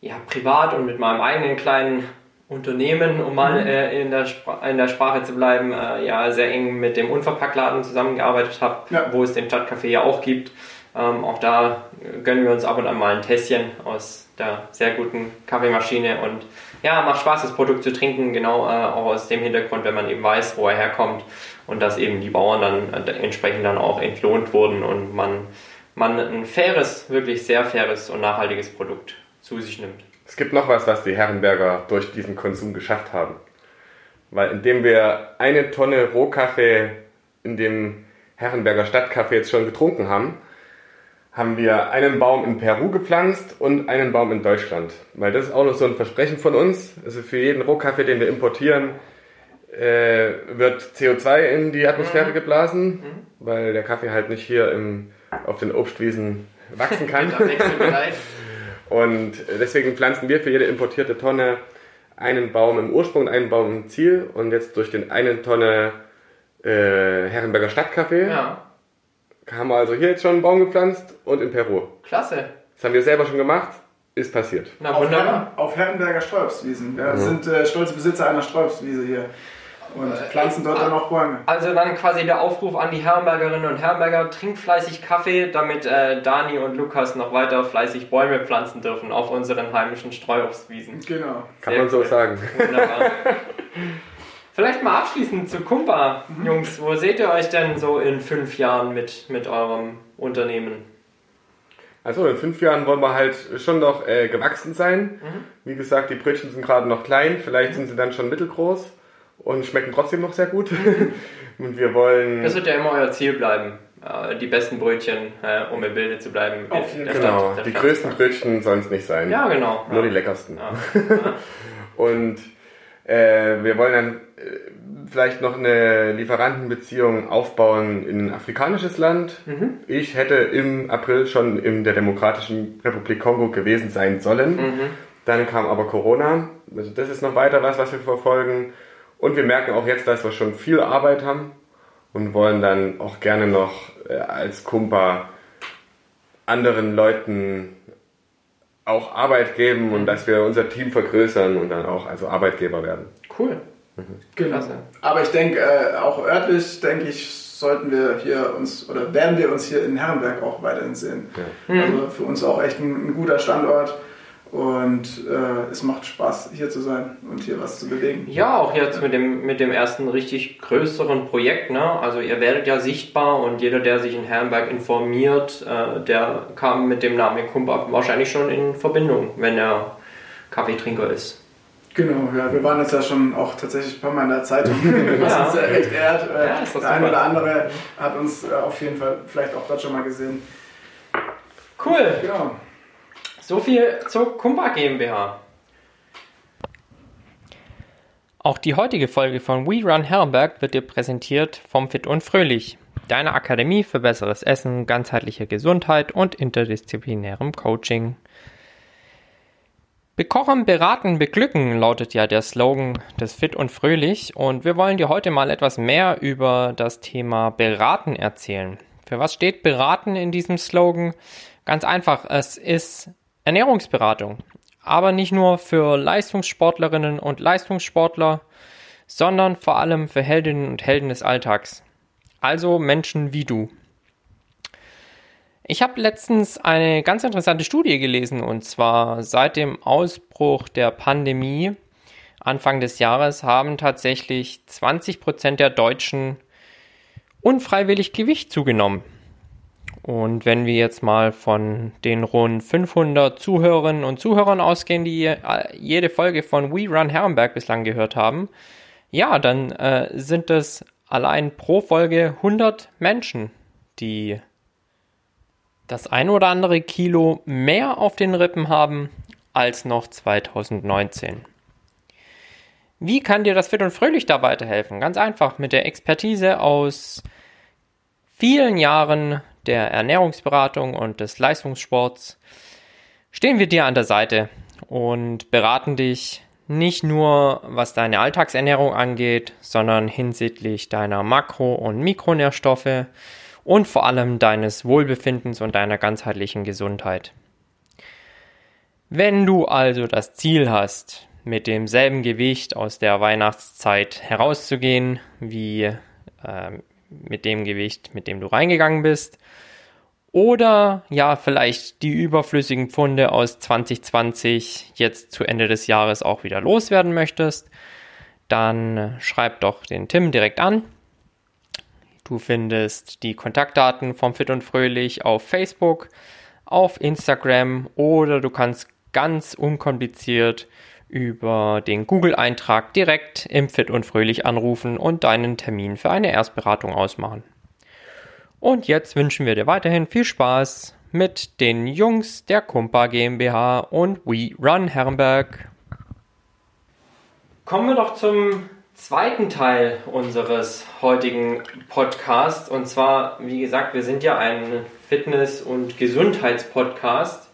ja, privat und mit meinem eigenen kleinen Unternehmen, um mal mhm. äh, in, der in der Sprache zu bleiben, äh, ja sehr eng mit dem Unverpacktladen zusammengearbeitet habe, ja. wo es den Stadtcafé ja auch gibt. Ähm, auch da gönnen wir uns ab und an mal ein Tässchen aus der sehr guten Kaffeemaschine und ja, macht Spaß, das Produkt zu trinken, genau äh, auch aus dem Hintergrund, wenn man eben weiß, wo er herkommt und dass eben die Bauern dann äh, entsprechend dann auch entlohnt wurden und man, man ein faires, wirklich sehr faires und nachhaltiges Produkt zu sich nimmt. Es gibt noch was, was die Herrenberger durch diesen Konsum geschafft haben. Weil indem wir eine Tonne Rohkaffee in dem Herrenberger Stadtcafé jetzt schon getrunken haben, haben wir einen Baum in Peru gepflanzt und einen Baum in Deutschland. Weil das ist auch noch so ein Versprechen von uns. Also für jeden Rohkaffee, den wir importieren, äh, wird CO2 in die Atmosphäre mhm. geblasen, mhm. weil der Kaffee halt nicht hier im, auf den Obstwiesen wachsen kann. und deswegen pflanzen wir für jede importierte Tonne einen Baum im Ursprung, einen Baum im Ziel und jetzt durch den einen Tonne äh, Herrenberger Stadtcafé ja haben wir also hier jetzt schon einen Baum gepflanzt und in Peru. Klasse. Das haben wir selber schon gemacht, ist passiert. Na, auf, Herren, auf Herrenberger Sträubswiesen. Wir mhm. sind äh, stolze Besitzer einer Sträubswiese hier und pflanzen dort dann auch Bäume. Also dann quasi der Aufruf an die Herrenbergerinnen und Herrenberger, trinkt fleißig Kaffee, damit äh, Dani und Lukas noch weiter fleißig Bäume pflanzen dürfen auf unseren heimischen Streuobstwiesen. Genau. Kann Sehr man cool. so sagen. Wunderbar. Vielleicht mal abschließend zu Kumpa, mhm. Jungs. Wo seht ihr euch denn so in fünf Jahren mit, mit eurem Unternehmen? Also in fünf Jahren wollen wir halt schon noch äh, gewachsen sein. Mhm. Wie gesagt, die Brötchen sind gerade noch klein, vielleicht mhm. sind sie dann schon mittelgroß und schmecken trotzdem noch sehr gut. Mhm. und wir wollen. Das wird ja immer euer Ziel bleiben. Äh, die besten Brötchen, äh, um im Bilde zu bleiben. Auf jeden genau, Stadt, die größten Brötchen sollen es nicht sein. Ja, genau. Nur ja. die leckersten. Ja. und äh, wir wollen dann äh, vielleicht noch eine Lieferantenbeziehung aufbauen in ein afrikanisches Land. Mhm. Ich hätte im April schon in der Demokratischen Republik Kongo gewesen sein sollen. Mhm. Dann kam aber Corona. Also das ist noch weiter was, was wir verfolgen. Und wir merken auch jetzt, dass wir schon viel Arbeit haben und wollen dann auch gerne noch äh, als Kumpa anderen Leuten auch Arbeit geben und dass wir unser Team vergrößern und dann auch also Arbeitgeber werden. Cool. Mhm. Genau. Aber ich denke, äh, auch örtlich, denke ich, sollten wir hier uns oder werden wir uns hier in Herrenberg auch weiterhin sehen. Ja. Also für uns auch echt ein, ein guter Standort. Und äh, es macht Spaß, hier zu sein und hier was zu bewegen. Ja, auch jetzt mit dem, mit dem ersten richtig größeren Projekt. Ne? Also ihr werdet ja sichtbar und jeder, der sich in Herrenberg informiert, äh, der kam mit dem Namen Kumpa wahrscheinlich schon in Verbindung, wenn er Kaffeetrinker ist. Genau, ja, wir waren jetzt ja schon auch tatsächlich ein paar Mal in der Zeitung, was ja. uns echt ehrt. Äh, ja, der eine oder andere hat uns äh, auf jeden Fall vielleicht auch dort schon mal gesehen. Cool. Genau. So viel zur Kumpa GmbH. Auch die heutige Folge von We Run Herrenberg wird dir präsentiert vom Fit und Fröhlich, deiner Akademie für besseres Essen, ganzheitliche Gesundheit und interdisziplinärem Coaching. Bekochen, beraten, beglücken lautet ja der Slogan des Fit und Fröhlich und wir wollen dir heute mal etwas mehr über das Thema Beraten erzählen. Für was steht Beraten in diesem Slogan? Ganz einfach, es ist Ernährungsberatung. Aber nicht nur für Leistungssportlerinnen und Leistungssportler, sondern vor allem für Heldinnen und Helden des Alltags. Also Menschen wie du. Ich habe letztens eine ganz interessante Studie gelesen und zwar seit dem Ausbruch der Pandemie Anfang des Jahres haben tatsächlich 20 Prozent der Deutschen unfreiwillig Gewicht zugenommen. Und wenn wir jetzt mal von den rund 500 Zuhörerinnen und Zuhörern ausgehen, die äh, jede Folge von We Run Herrenberg bislang gehört haben, ja, dann äh, sind es allein pro Folge 100 Menschen, die das ein oder andere Kilo mehr auf den Rippen haben als noch 2019. Wie kann dir das Fit und Fröhlich da weiterhelfen? Ganz einfach mit der Expertise aus vielen Jahren der Ernährungsberatung und des Leistungssports stehen wir dir an der Seite und beraten dich nicht nur was deine Alltagsernährung angeht, sondern hinsichtlich deiner Makro- und Mikronährstoffe und vor allem deines Wohlbefindens und deiner ganzheitlichen Gesundheit. Wenn du also das Ziel hast, mit demselben Gewicht aus der Weihnachtszeit herauszugehen, wie äh, mit dem Gewicht, mit dem du reingegangen bist, oder ja, vielleicht die überflüssigen Pfunde aus 2020 jetzt zu Ende des Jahres auch wieder loswerden möchtest, dann schreib doch den Tim direkt an. Du findest die Kontaktdaten vom Fit und Fröhlich auf Facebook, auf Instagram oder du kannst ganz unkompliziert über den Google-Eintrag direkt im Fit und Fröhlich anrufen und deinen Termin für eine Erstberatung ausmachen. Und jetzt wünschen wir dir weiterhin viel Spaß mit den Jungs der Kumpa GmbH und We Run Herrenberg. Kommen wir doch zum zweiten Teil unseres heutigen Podcasts. Und zwar, wie gesagt, wir sind ja ein Fitness- und Gesundheitspodcast.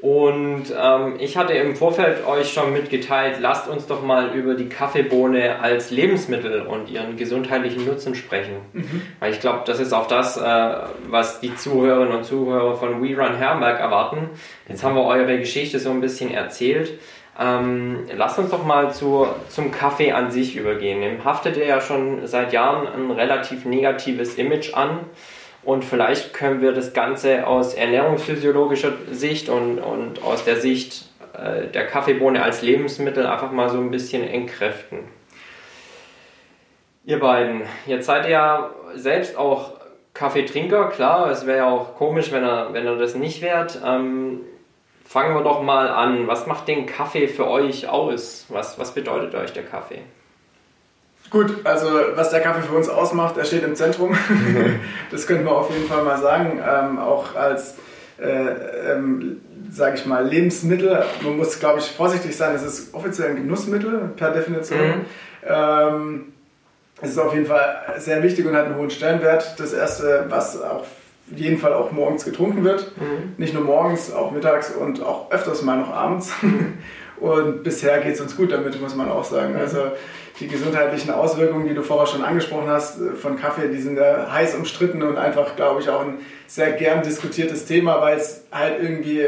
Und ähm, ich hatte im Vorfeld euch schon mitgeteilt, lasst uns doch mal über die Kaffeebohne als Lebensmittel und ihren gesundheitlichen Nutzen sprechen. Mhm. Weil ich glaube, das ist auch das, äh, was die Zuhörerinnen und Zuhörer von We Run Herrenberg erwarten. Jetzt haben wir eure Geschichte so ein bisschen erzählt. Ähm, lasst uns doch mal zu, zum Kaffee an sich übergehen. Dem haftet er ja schon seit Jahren ein relativ negatives Image an. Und vielleicht können wir das Ganze aus ernährungsphysiologischer Sicht und, und aus der Sicht äh, der Kaffeebohne als Lebensmittel einfach mal so ein bisschen entkräften. Ihr beiden, jetzt seid ihr ja selbst auch Kaffeetrinker, klar, es wäre ja auch komisch, wenn er, wenn er das nicht wärt. Ähm, fangen wir doch mal an. Was macht den Kaffee für euch aus? Was, was bedeutet euch der Kaffee? Gut, also was der Kaffee für uns ausmacht, er steht im Zentrum. das könnten wir auf jeden Fall mal sagen. Ähm, auch als, äh, ähm, sage ich mal, Lebensmittel. Man muss, glaube ich, vorsichtig sein. Es ist offiziell ein Genussmittel per Definition. Mhm. Ähm, es ist auf jeden Fall sehr wichtig und hat einen hohen Stellenwert. Das erste, was auf jeden Fall auch morgens getrunken wird. Mhm. Nicht nur morgens, auch mittags und auch öfters mal noch abends. Mhm. Und bisher geht es uns gut damit, muss man auch sagen. Mhm. Also die gesundheitlichen Auswirkungen, die du vorher schon angesprochen hast, äh, von Kaffee, die sind ja heiß umstritten und einfach, glaube ich, auch ein sehr gern diskutiertes Thema, weil es halt irgendwie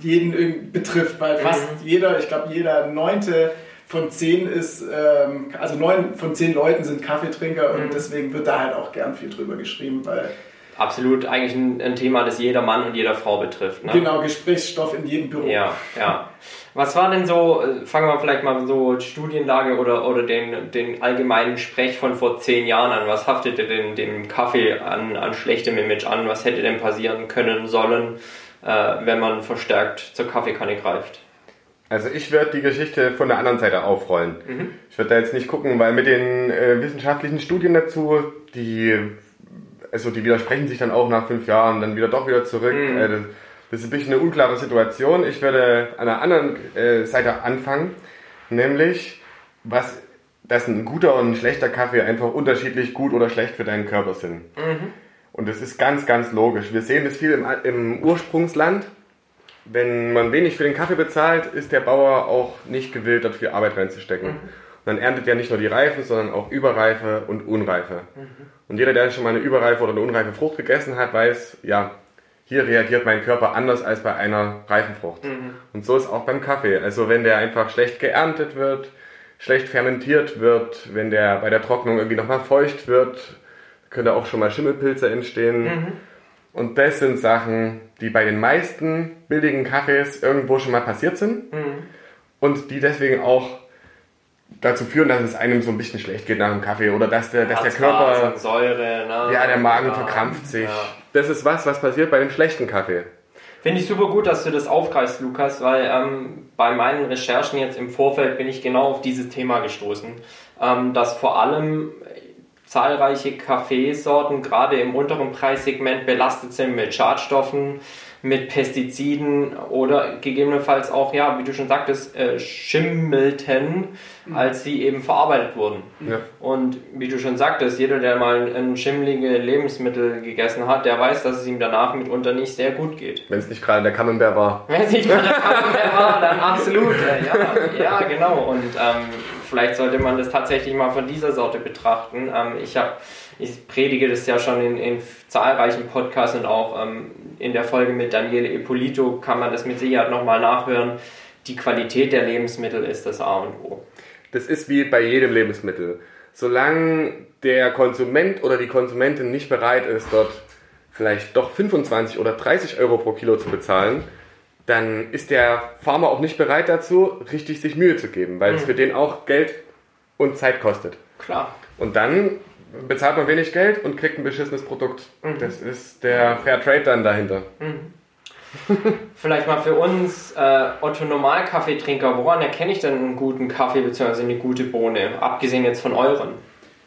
jeden betrifft, weil fast mhm. jeder, ich glaube, jeder neunte von zehn ist, ähm, also neun von zehn Leuten sind Kaffeetrinker und mhm. deswegen wird da halt auch gern viel drüber geschrieben, weil absolut eigentlich ein, ein, Thema, das jeder Mann und jeder Frau betrifft. Ne? Genau, Gesprächsstoff in jedem Büro. Ja, ja. Was war denn so, äh, fangen wir vielleicht mal so Studienlage oder, oder den, den allgemeinen Sprech von vor zehn Jahren an? Was haftete denn dem Kaffee an, an schlechtem Image an? Was hätte denn passieren können sollen, äh, wenn man verstärkt zur Kaffeekanne greift? Also ich werde die Geschichte von der anderen Seite aufrollen. Mhm. Ich werde da jetzt nicht gucken, weil mit den äh, wissenschaftlichen Studien dazu, die also die widersprechen sich dann auch nach fünf Jahren, dann wieder doch wieder zurück. Mhm. Äh, das, ist ein bisschen eine unklare Situation. Ich werde an der anderen äh, Seite anfangen, nämlich was, dass ein guter und ein schlechter Kaffee einfach unterschiedlich gut oder schlecht für deinen Körper sind. Mhm. Und das ist ganz, ganz logisch. Wir sehen das viel im, im Ursprungsland. Wenn man wenig für den Kaffee bezahlt, ist der Bauer auch nicht gewillt, dafür Arbeit reinzustecken. Mhm. Und dann erntet er nicht nur die Reifen, sondern auch Überreife und Unreife. Mhm. Und jeder, der schon mal eine überreife oder eine unreife Frucht gegessen hat, weiß, ja, hier reagiert mein Körper anders als bei einer reifen Frucht. Mhm. Und so ist auch beim Kaffee. Also wenn der einfach schlecht geerntet wird, schlecht fermentiert wird, wenn der bei der Trocknung irgendwie nochmal feucht wird, können da auch schon mal Schimmelpilze entstehen. Mhm. Und das sind Sachen, die bei den meisten billigen Kaffees irgendwo schon mal passiert sind mhm. und die deswegen auch dazu führen, dass es einem so ein bisschen schlecht geht nach dem Kaffee oder dass der, dass der Körper. Säure, ne? Ja, der Magen ja, verkrampft sich. Ja. Das ist was, was passiert bei dem schlechten Kaffee. Finde ich super gut, dass du das aufgreifst, Lukas, weil ähm, bei meinen Recherchen jetzt im Vorfeld bin ich genau auf dieses Thema gestoßen, ähm, dass vor allem zahlreiche Kaffeesorten gerade im unteren Preissegment belastet sind mit Schadstoffen, mit Pestiziden oder gegebenenfalls auch, ja, wie du schon sagtest, äh, schimmelten. Als sie eben verarbeitet wurden. Ja. Und wie du schon sagtest, jeder, der mal ein schimmlige Lebensmittel gegessen hat, der weiß, dass es ihm danach mitunter nicht sehr gut geht. Wenn es nicht gerade der Camembert war. Wenn es nicht gerade der Camembert war, dann absolut. Äh, ja, ja, genau. Und ähm, vielleicht sollte man das tatsächlich mal von dieser Sorte betrachten. Ähm, ich habe ich predige das ja schon in, in zahlreichen Podcasts und auch ähm, in der Folge mit Daniele Ippolito kann man das mit Sicherheit nochmal nachhören. Die Qualität der Lebensmittel ist das A und O. Das ist wie bei jedem Lebensmittel. Solange der Konsument oder die Konsumentin nicht bereit ist, dort vielleicht doch 25 oder 30 Euro pro Kilo zu bezahlen, dann ist der Farmer auch nicht bereit dazu, richtig sich Mühe zu geben, weil es für den auch Geld und Zeit kostet. Klar. Und dann bezahlt man wenig Geld und kriegt ein beschissenes Produkt. Das ist der Fair Trade dann dahinter. Vielleicht mal für uns äh, Otto Normal-Kaffeetrinker, woran erkenne ich denn einen guten Kaffee bzw. eine gute Bohne, abgesehen jetzt von euren?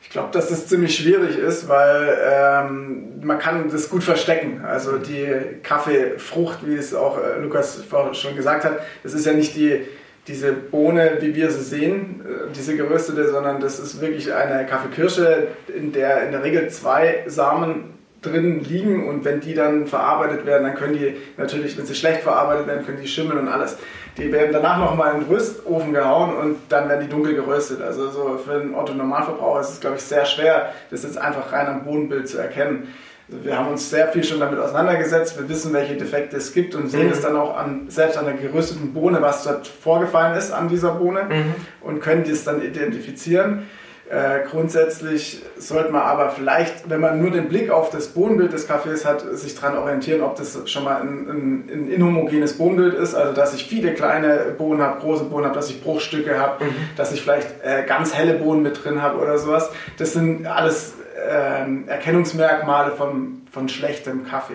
Ich glaube, dass das ziemlich schwierig ist, weil ähm, man kann das gut verstecken. Also die Kaffeefrucht, wie es auch äh, Lukas schon gesagt hat, das ist ja nicht die, diese Bohne, wie wir sie sehen, äh, diese geröstete, sondern das ist wirklich eine Kaffeekirsche, in der in der Regel zwei Samen drin liegen und wenn die dann verarbeitet werden, dann können die natürlich, wenn sie schlecht verarbeitet werden, können die schimmeln und alles. Die werden danach nochmal in den Röstofen gehauen und dann werden die dunkel geröstet. Also so für einen Otto-Normalverbraucher ist es, glaube ich, sehr schwer, das jetzt einfach rein am Bodenbild zu erkennen. Also wir haben uns sehr viel schon damit auseinandergesetzt. Wir wissen, welche Defekte es gibt und sehen Mhm. es dann auch an, selbst an der gerösteten Bohne, was dort vorgefallen ist an dieser Bohne Mhm. und können das dann identifizieren. Äh, grundsätzlich sollte man aber vielleicht, wenn man nur den Blick auf das Bodenbild des Kaffees hat, sich daran orientieren, ob das schon mal ein, ein, ein inhomogenes Bodenbild ist, also dass ich viele kleine Bohnen habe, große Bohnen habe, dass ich Bruchstücke habe, dass ich vielleicht äh, ganz helle Bohnen mit drin habe oder sowas. Das sind alles ähm, Erkennungsmerkmale von, von schlechtem Kaffee.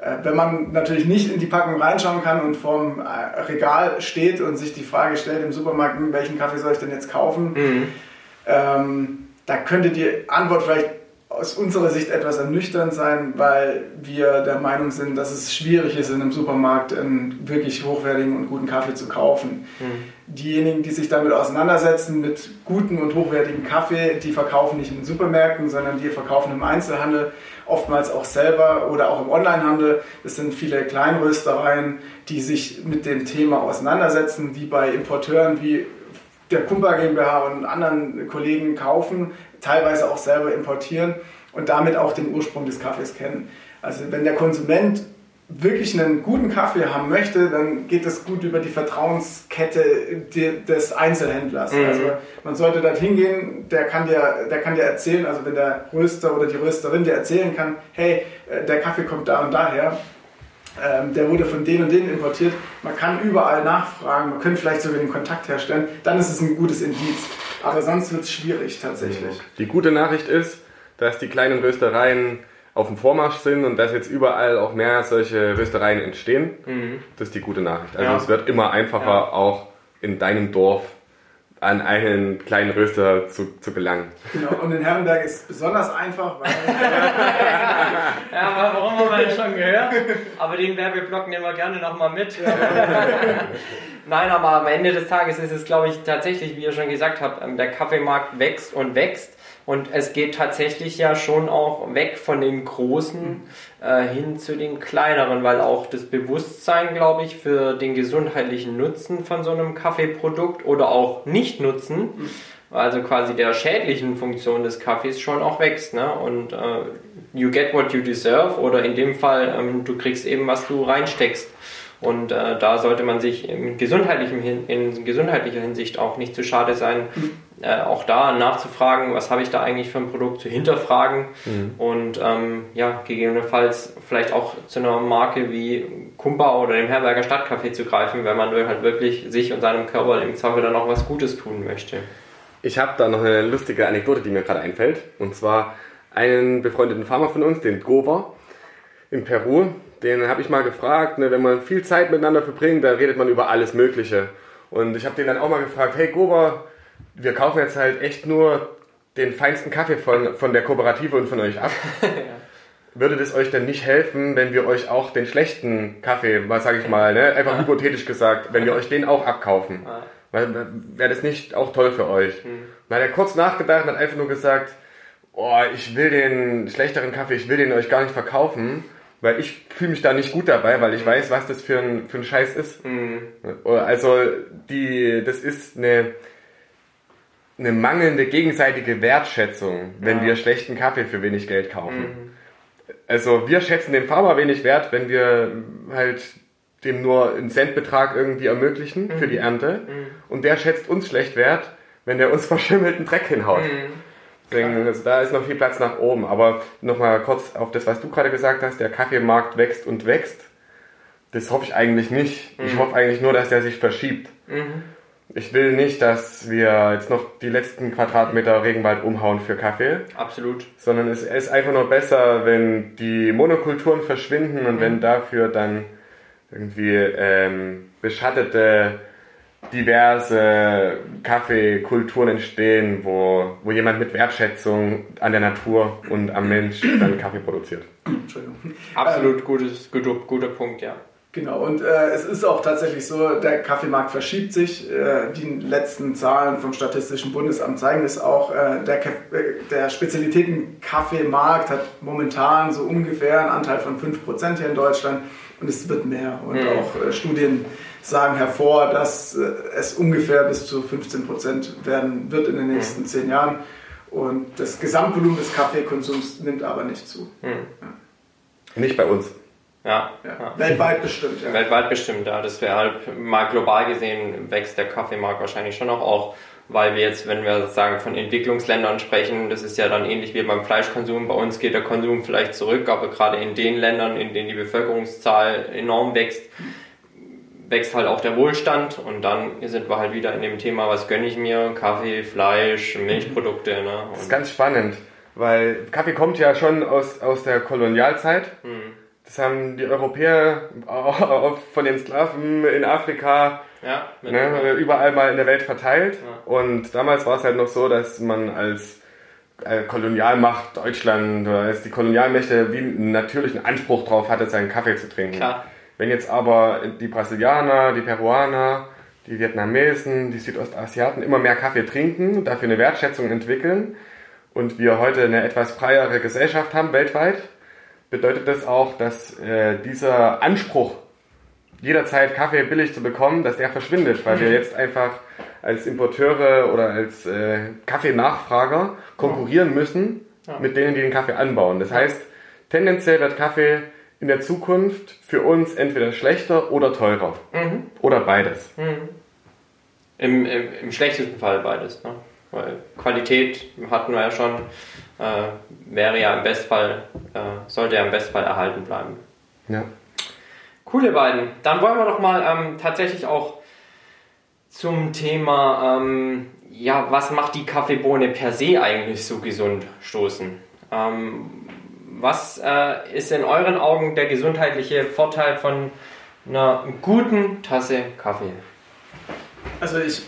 Äh, Wenn man natürlich nicht in die Packung reinschauen kann und vorm äh, Regal steht und sich die Frage stellt im Supermarkt, hm, welchen Kaffee soll ich denn jetzt kaufen, Mhm. Ähm, da könnte die Antwort vielleicht aus unserer Sicht etwas ernüchternd sein, weil wir der Meinung sind, dass es schwierig ist, in einem Supermarkt einen wirklich hochwertigen und guten Kaffee zu kaufen. Diejenigen, die sich damit auseinandersetzen, mit guten und hochwertigen Kaffee, die verkaufen nicht in Supermärkten, sondern die verkaufen im Einzelhandel, oftmals auch selber oder auch im Onlinehandel. Es sind viele Kleinröstereien, die sich mit dem Thema auseinandersetzen, die bei Importeuren wie der Kumpa GmbH und anderen Kollegen kaufen, teilweise auch selber importieren und damit auch den Ursprung des Kaffees kennen. Also wenn der Konsument wirklich einen guten Kaffee haben möchte, dann geht es gut über die Vertrauenskette de- des Einzelhändlers. Mhm. Also man sollte dort hingehen, der kann, dir, der kann dir erzählen, also wenn der Röster oder die Rösterin dir erzählen kann, hey, äh, der Kaffee kommt da und daher, ähm, der wurde von denen und denen importiert. Man kann überall nachfragen, man könnte vielleicht sogar den Kontakt herstellen. Dann ist es ein gutes Indiz. Aber sonst wird es schwierig tatsächlich. Die gute Nachricht ist, dass die kleinen Röstereien auf dem Vormarsch sind und dass jetzt überall auch mehr solche Röstereien entstehen. Das ist die gute Nachricht. Also Ja. es wird immer einfacher, Ja. auch in deinem Dorf an einen kleinen Röster zu, zu gelangen. Genau. Und in Herrenberg ist es besonders einfach, weil Ja, aber warum haben wir ja schon gehört? Aber den Werbeblock nehmen wir gerne nochmal mit. Nein, aber am Ende des Tages ist es, glaube ich, tatsächlich, wie ihr schon gesagt habt, ähm, der Kaffeemarkt wächst und wächst. Und es geht tatsächlich ja schon auch weg von den großen äh, hin zu den kleineren, weil auch das Bewusstsein, glaube ich, für den gesundheitlichen Nutzen von so einem Kaffeeprodukt oder auch Nicht-Nutzen, also quasi der schädlichen Funktion des Kaffees schon auch wächst. Ne? Und äh, you get what you deserve oder in dem Fall, ähm, du kriegst eben, was du reinsteckst. Und äh, da sollte man sich in, gesundheitlichem in gesundheitlicher Hinsicht auch nicht zu schade sein, äh, auch da nachzufragen, was habe ich da eigentlich für ein Produkt, zu hinterfragen und ähm, ja, gegebenenfalls vielleicht auch zu einer Marke wie Kumpa oder dem Herberger Stadtcafé zu greifen, wenn man halt wirklich sich und seinem Körper im Zweifel dann auch was Gutes tun möchte. Ich habe da noch eine lustige Anekdote, die mir gerade einfällt. Und zwar einen befreundeten Farmer von uns, den Gover in Peru. Den habe ich mal gefragt, ne, wenn man viel Zeit miteinander verbringt, dann redet man über alles Mögliche. Und ich habe den dann auch mal gefragt, hey Gover, wir kaufen jetzt halt echt nur den feinsten Kaffee von, von der Kooperative und von euch ab. Würde das euch denn nicht helfen, wenn wir euch auch den schlechten Kaffee, was sage ich mal, ne, einfach hypothetisch gesagt, wenn wir euch den auch abkaufen? Ja. Wäre das nicht auch toll für euch? Dann hat er kurz nachgedacht und hat einfach nur gesagt, oh, ich will den schlechteren Kaffee, ich will den euch gar nicht verkaufen, weil ich fühle mich da nicht gut dabei, weil ich weiß, was das für ein, für ein Scheiß ist. Also die, das ist eine, eine mangelnde gegenseitige Wertschätzung, wenn Ja. wir schlechten Kaffee für wenig Geld kaufen. Also wir schätzen den Farmer wenig wert, wenn wir halt dem nur einen Centbetrag irgendwie ermöglichen für die Ernte. Und der schätzt uns schlecht wert, wenn der uns verschimmelten Dreck hinhaut. Deswegen, also da ist noch viel Platz nach oben. Aber nochmal kurz auf das, was du gerade gesagt hast, der Kaffeemarkt wächst und wächst. Das hoffe ich eigentlich nicht. Ich hoffe eigentlich nur, dass der sich verschiebt. Ich will nicht, dass wir jetzt noch die letzten Quadratmeter Regenwald umhauen für Kaffee, Absolut. sondern es ist einfach nur besser, wenn die Monokulturen verschwinden und wenn dafür dann irgendwie ähm, beschattete, diverse Kaffeekulturen entstehen, wo, wo jemand mit Wertschätzung an der Natur und am Mensch dann Kaffee produziert. Entschuldigung. Absolut gutes, guter, guter Punkt, ja. Genau, und äh, es ist auch tatsächlich so, der Kaffeemarkt verschiebt sich. Äh, die letzten Zahlen vom Statistischen Bundesamt zeigen es auch. Äh, der, äh, der Spezialitäten-Kaffeemarkt hat momentan so ungefähr einen Anteil von 5% hier in Deutschland und es wird mehr. Und Mhm. auch äh, Studien sagen hervor, dass äh, es ungefähr bis zu 15% werden wird in den nächsten zehn Jahren. Und das Gesamtvolumen des Kaffeekonsums nimmt aber nicht zu. Nicht bei uns. Ja, Ja. ja. Weltweit bestimmt. Ja. Weltweit bestimmt, ja. Das wäre halt mal global gesehen wächst der Kaffeemarkt wahrscheinlich schon noch auch, weil wir jetzt, wenn wir sagen von Entwicklungsländern sprechen, das ist ja dann ähnlich wie beim Fleischkonsum. Bei uns geht der Konsum vielleicht zurück, aber gerade in den Ländern, in denen die Bevölkerungszahl enorm wächst, wächst halt auch der Wohlstand und dann sind wir halt wieder in dem Thema, was gönne ich mir? Kaffee, Fleisch, Milchprodukte, ne? Das ist ganz spannend, weil Kaffee kommt ja schon aus, aus der Kolonialzeit. Das haben die Europäer auch- von den Sklaven in Afrika ja, ne, überall mal in der Welt verteilt. Ja. Und damals war es halt noch so, dass man als äh, Kolonialmacht Deutschland oder als die Kolonialmächte wie einen natürlichen Anspruch drauf hatte, seinen Kaffee zu trinken. Klar. Wenn jetzt aber die Brasilianer, die Peruaner, die Vietnamesen, die Südostasiaten immer mehr Kaffee trinken, dafür eine Wertschätzung entwickeln und wir heute eine etwas freiere Gesellschaft haben weltweit, bedeutet das auch, dass äh, dieser Anspruch, jederzeit Kaffee billig zu bekommen, dass der verschwindet, weil wir jetzt einfach als Importeure oder als äh, Kaffeenachfrager konkurrieren müssen mit denen, die den Kaffee anbauen. Das heißt, tendenziell wird Kaffee in der Zukunft für uns entweder schlechter oder teurer. Oder beides. Im, im, Im schlechtesten Fall beides. Ne? Weil Qualität hatten wir ja schon, äh, wäre ja im Bestfall, äh, sollte ja im Bestfall erhalten bleiben. Ja. Cool, ihr beiden. Dann wollen wir doch mal ähm, tatsächlich auch zum Thema, ähm, ja, was macht die Kaffeebohne per se eigentlich so gesund stoßen? Ähm, was äh, ist in euren Augen der gesundheitliche Vorteil von einer guten Tasse Kaffee? Also ich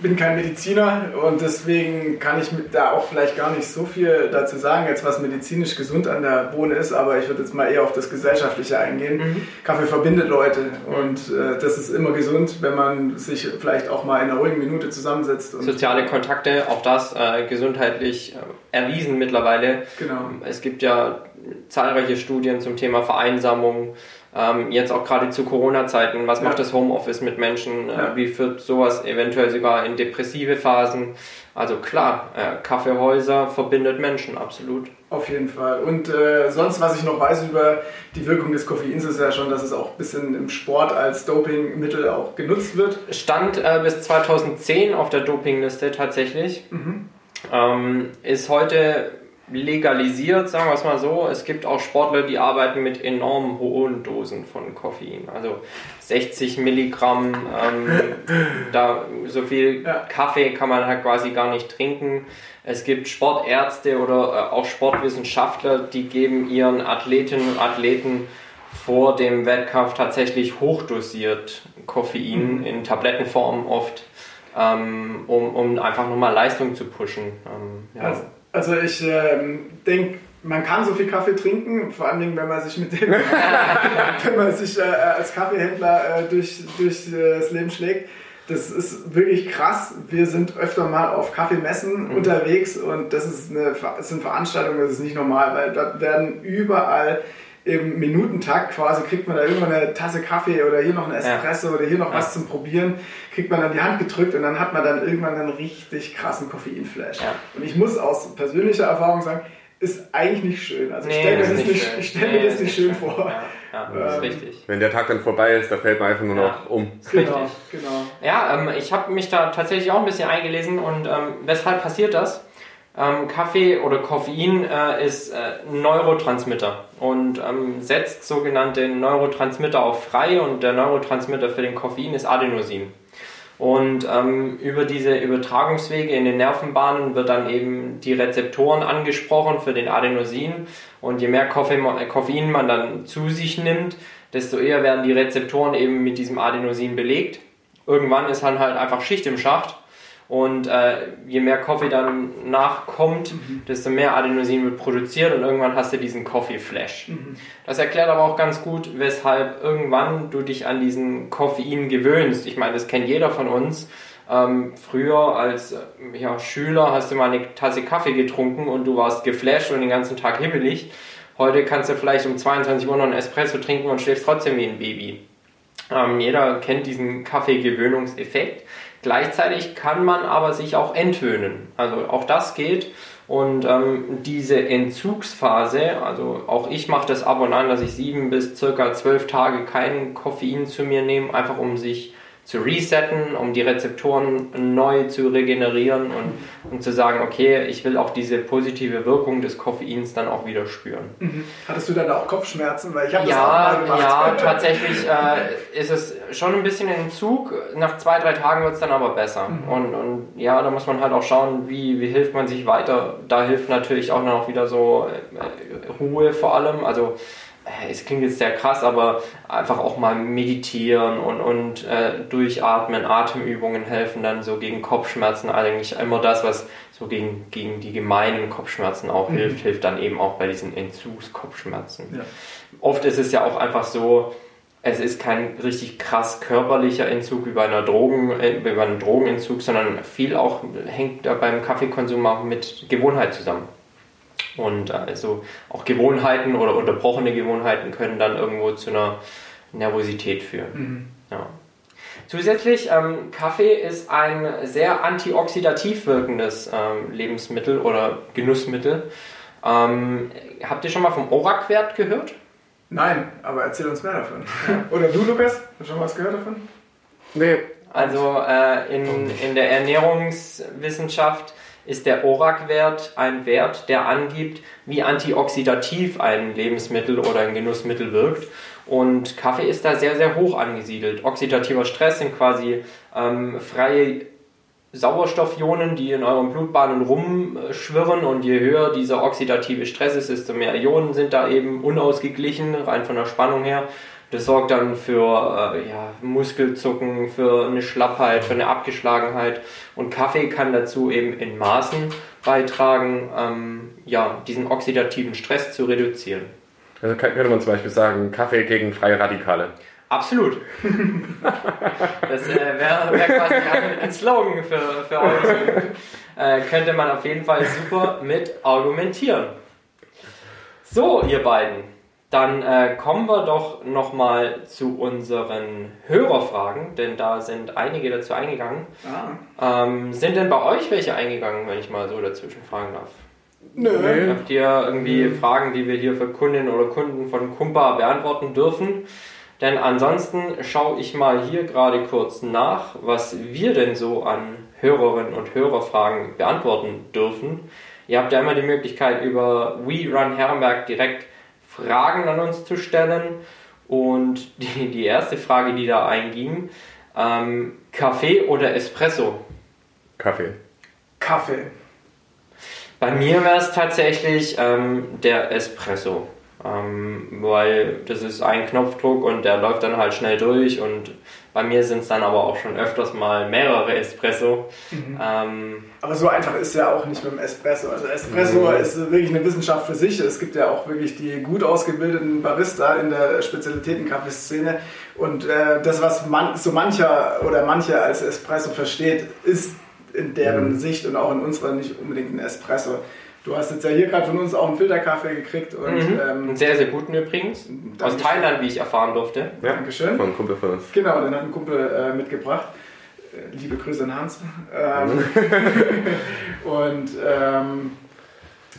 bin kein Mediziner und deswegen kann ich da auch vielleicht gar nicht so viel dazu sagen, jetzt was medizinisch gesund an der Bohne ist, aber ich würde jetzt mal eher auf das Gesellschaftliche eingehen. Kaffee verbindet Leute und äh, das ist immer gesund, wenn man sich vielleicht auch mal in einer ruhigen Minute zusammensetzt. Soziale Kontakte, auch das äh, gesundheitlich äh, erwiesen mittlerweile. Genau. Es gibt ja zahlreiche Studien zum Thema Vereinsamung. Ähm, jetzt auch gerade zu Corona-Zeiten, was Ja. macht das Homeoffice mit Menschen? Ja. Äh, wie führt sowas eventuell sogar in depressive Phasen? Also klar, äh, Kaffeehäuser verbindet Menschen, absolut. Auf jeden Fall. Und äh, sonst, was ich noch weiß über die Wirkung des Koffeins, ist ja schon, dass es auch ein bisschen im Sport als Dopingmittel auch genutzt wird. Stand äh, bis 2010 auf der Dopingliste tatsächlich. Ähm, ist heute legalisiert, sagen wir es mal so. Es gibt auch Sportler, die arbeiten mit enorm hohen Dosen von Koffein. Also 60 Milligramm, ähm, da so viel Ja. Kaffee kann man halt quasi gar nicht trinken. Es gibt Sportärzte oder äh, auch Sportwissenschaftler, die geben ihren Athletinnen und Athleten vor dem Wettkampf tatsächlich hochdosiert Koffein in Tablettenform oft, ähm, um, um einfach nochmal Leistung zu pushen. Ähm, ja. Also, also ich ähm, denke, man kann so viel Kaffee trinken, vor allen Dingen, wenn man sich mit dem, wenn man sich äh, als Kaffeehändler äh, durch, durch äh, das Leben schlägt. Das ist wirklich krass. Wir sind öfter mal auf Kaffeemessen unterwegs und das ist eine, das sind Veranstaltungen, das ist nicht normal, weil da werden überall im Minutentakt quasi kriegt man da irgendwann eine Tasse Kaffee oder hier noch ein Espresso oder hier noch Ja. was zum Probieren, kriegt man an die Hand gedrückt und dann hat man dann irgendwann einen richtig krassen Koffeinflash. Ja. Und ich muss aus persönlicher Erfahrung sagen, ist eigentlich nicht schön. Also ich Nee, stelle mir ist das nicht nicht, schön. ich stell Nee, mir das ist nicht schön vor. Ja, ja das ist Ähm, richtig. Wenn der Tag dann vorbei ist, da fällt man einfach nur noch um. Genau, Richtig. genau. Ja, ähm, ich habe mich da tatsächlich auch ein bisschen eingelesen und ähm, weshalb passiert das? Ähm, Kaffee oder Koffein äh, ist äh, Neurotransmitter und ähm, setzt sogenannte Neurotransmitter auch frei und der Neurotransmitter für den Koffein ist Adenosin. Und ähm, über diese Übertragungswege in den Nervenbahnen wird dann eben die Rezeptoren angesprochen für den Adenosin. Und je mehr Koffein man dann zu sich nimmt, desto eher werden die Rezeptoren eben mit diesem Adenosin belegt. Irgendwann ist dann halt einfach Schicht im Schacht und äh, je mehr Kaffee dann nachkommt, mhm. desto mehr Adenosin wird produziert und irgendwann hast du diesen Coffee Flash. Mhm. Das erklärt aber auch ganz gut, weshalb irgendwann du dich an diesen Koffein gewöhnst. Ich meine, das kennt jeder von uns. Ähm, früher als ja, Schüler hast du mal eine Tasse Kaffee getrunken und du warst geflasht und den ganzen Tag hibbelig. Heute kannst du vielleicht um 22 Uhr noch einen Espresso trinken und schläfst trotzdem wie ein Baby. Ähm, jeder kennt diesen Kaffeegewöhnungseffekt. Gleichzeitig kann man aber sich auch entwöhnen. Also auch das geht. Und ähm, diese Entzugsphase, also auch ich mache das ab und an, dass ich sieben bis circa zwölf Tage kein Koffein zu mir nehme, einfach um sich zu resetten, um die Rezeptoren neu zu regenerieren und um zu sagen, okay, ich will auch diese positive Wirkung des Koffeins dann auch wieder spüren. Mhm. Hattest du dann auch Kopfschmerzen? Weil ich habe ja, das auch mal gemacht. Ja, tatsächlich äh, ist es schon ein bisschen Entzug. Nach zwei, drei Tagen wird es dann aber besser. Mhm. Und, und ja, da muss man halt auch schauen, wie, wie hilft man sich weiter. Da hilft natürlich auch noch wieder so äh, Ruhe vor allem. Also es klingt jetzt sehr krass, aber einfach auch mal meditieren und, und äh, durchatmen, Atemübungen helfen dann so gegen Kopfschmerzen. Eigentlich immer das, was so gegen, gegen die gemeinen Kopfschmerzen auch mhm. hilft, hilft dann eben auch bei diesen Entzugskopfschmerzen. Ja. Oft ist es ja auch einfach so, es ist kein richtig krass körperlicher Entzug wie bei, einer Drogen, äh, wie bei einem Drogenentzug, sondern viel auch hängt da beim Kaffeekonsum auch mit Gewohnheit zusammen. Und also auch Gewohnheiten oder unterbrochene Gewohnheiten können dann irgendwo zu einer Nervosität führen. Mhm. Ja. Zusätzlich, ähm, Kaffee ist ein sehr antioxidativ wirkendes ähm, Lebensmittel oder Genussmittel. Ähm, habt ihr schon mal vom ORAC-Wert gehört? Nein, aber erzähl uns mehr davon. Oder du, Lukas, hast du schon was gehört davon? Nee. Also äh, in, in der Ernährungswissenschaft ist der ORAC-Wert ein Wert, der angibt, wie antioxidativ ein Lebensmittel oder ein Genussmittel wirkt. Und Kaffee ist da sehr, sehr hoch angesiedelt. Oxidativer Stress sind quasi ähm, freie Sauerstoffionen, die in euren Blutbahnen rumschwirren und je höher dieser oxidative Stress ist, desto mehr Ionen sind da eben unausgeglichen, rein von der Spannung her. Das sorgt dann für äh, ja, Muskelzucken, für eine Schlappheit, für eine Abgeschlagenheit. Und Kaffee kann dazu eben in Maßen beitragen, ähm, ja, diesen oxidativen Stress zu reduzieren. Also könnte man zum Beispiel sagen, Kaffee gegen freie Radikale. Absolut. das äh, wäre wär quasi ein Slogan für, für euch. Äh, könnte man auf jeden Fall super mit argumentieren. So, ihr beiden. Dann äh, kommen wir doch nochmal zu unseren Hörerfragen, denn da sind einige dazu eingegangen. Ah. Ähm, sind denn bei euch welche eingegangen, wenn ich mal so dazwischen fragen darf? Nö. Habt ihr irgendwie Nö. Fragen, die wir hier für Kundinnen oder Kunden von Kumpa beantworten dürfen? Denn ansonsten schaue ich mal hier gerade kurz nach, was wir denn so an Hörerinnen und Hörerfragen beantworten dürfen. Ihr habt ja immer die Möglichkeit, über We Run Herrenberg direkt Fragen an uns zu stellen. Und die, die erste Frage, die da einging, ähm, Kaffee oder Espresso? Kaffee. Kaffee. Bei mir wäre es tatsächlich ähm, der Espresso. Ähm, weil das ist ein Knopfdruck und der läuft dann halt schnell durch und bei mir sind es dann aber auch schon öfters mal mehrere Espresso. Mhm. Ähm, aber so einfach ist ja auch nicht mit dem Espresso. Also Espresso mhm. ist wirklich eine Wissenschaft für sich. Es gibt ja auch wirklich die gut ausgebildeten Barista in der Spezialitätenkaffeeszene und äh, das, was man, so mancher oder manche als Espresso versteht, ist in deren mhm. Sicht und auch in unserer nicht unbedingt ein Espresso. Du hast jetzt ja hier gerade von uns auch einen Filterkaffee gekriegt. Und, mhm. ähm, einen sehr, sehr guten übrigens. Aus Thailand, wie ich erfahren durfte. Ja, Dankeschön. Von einem Kumpel von uns. Genau, den hat ein Kumpel äh, mitgebracht. Äh, liebe Grüße an Hans. Ähm, und ähm,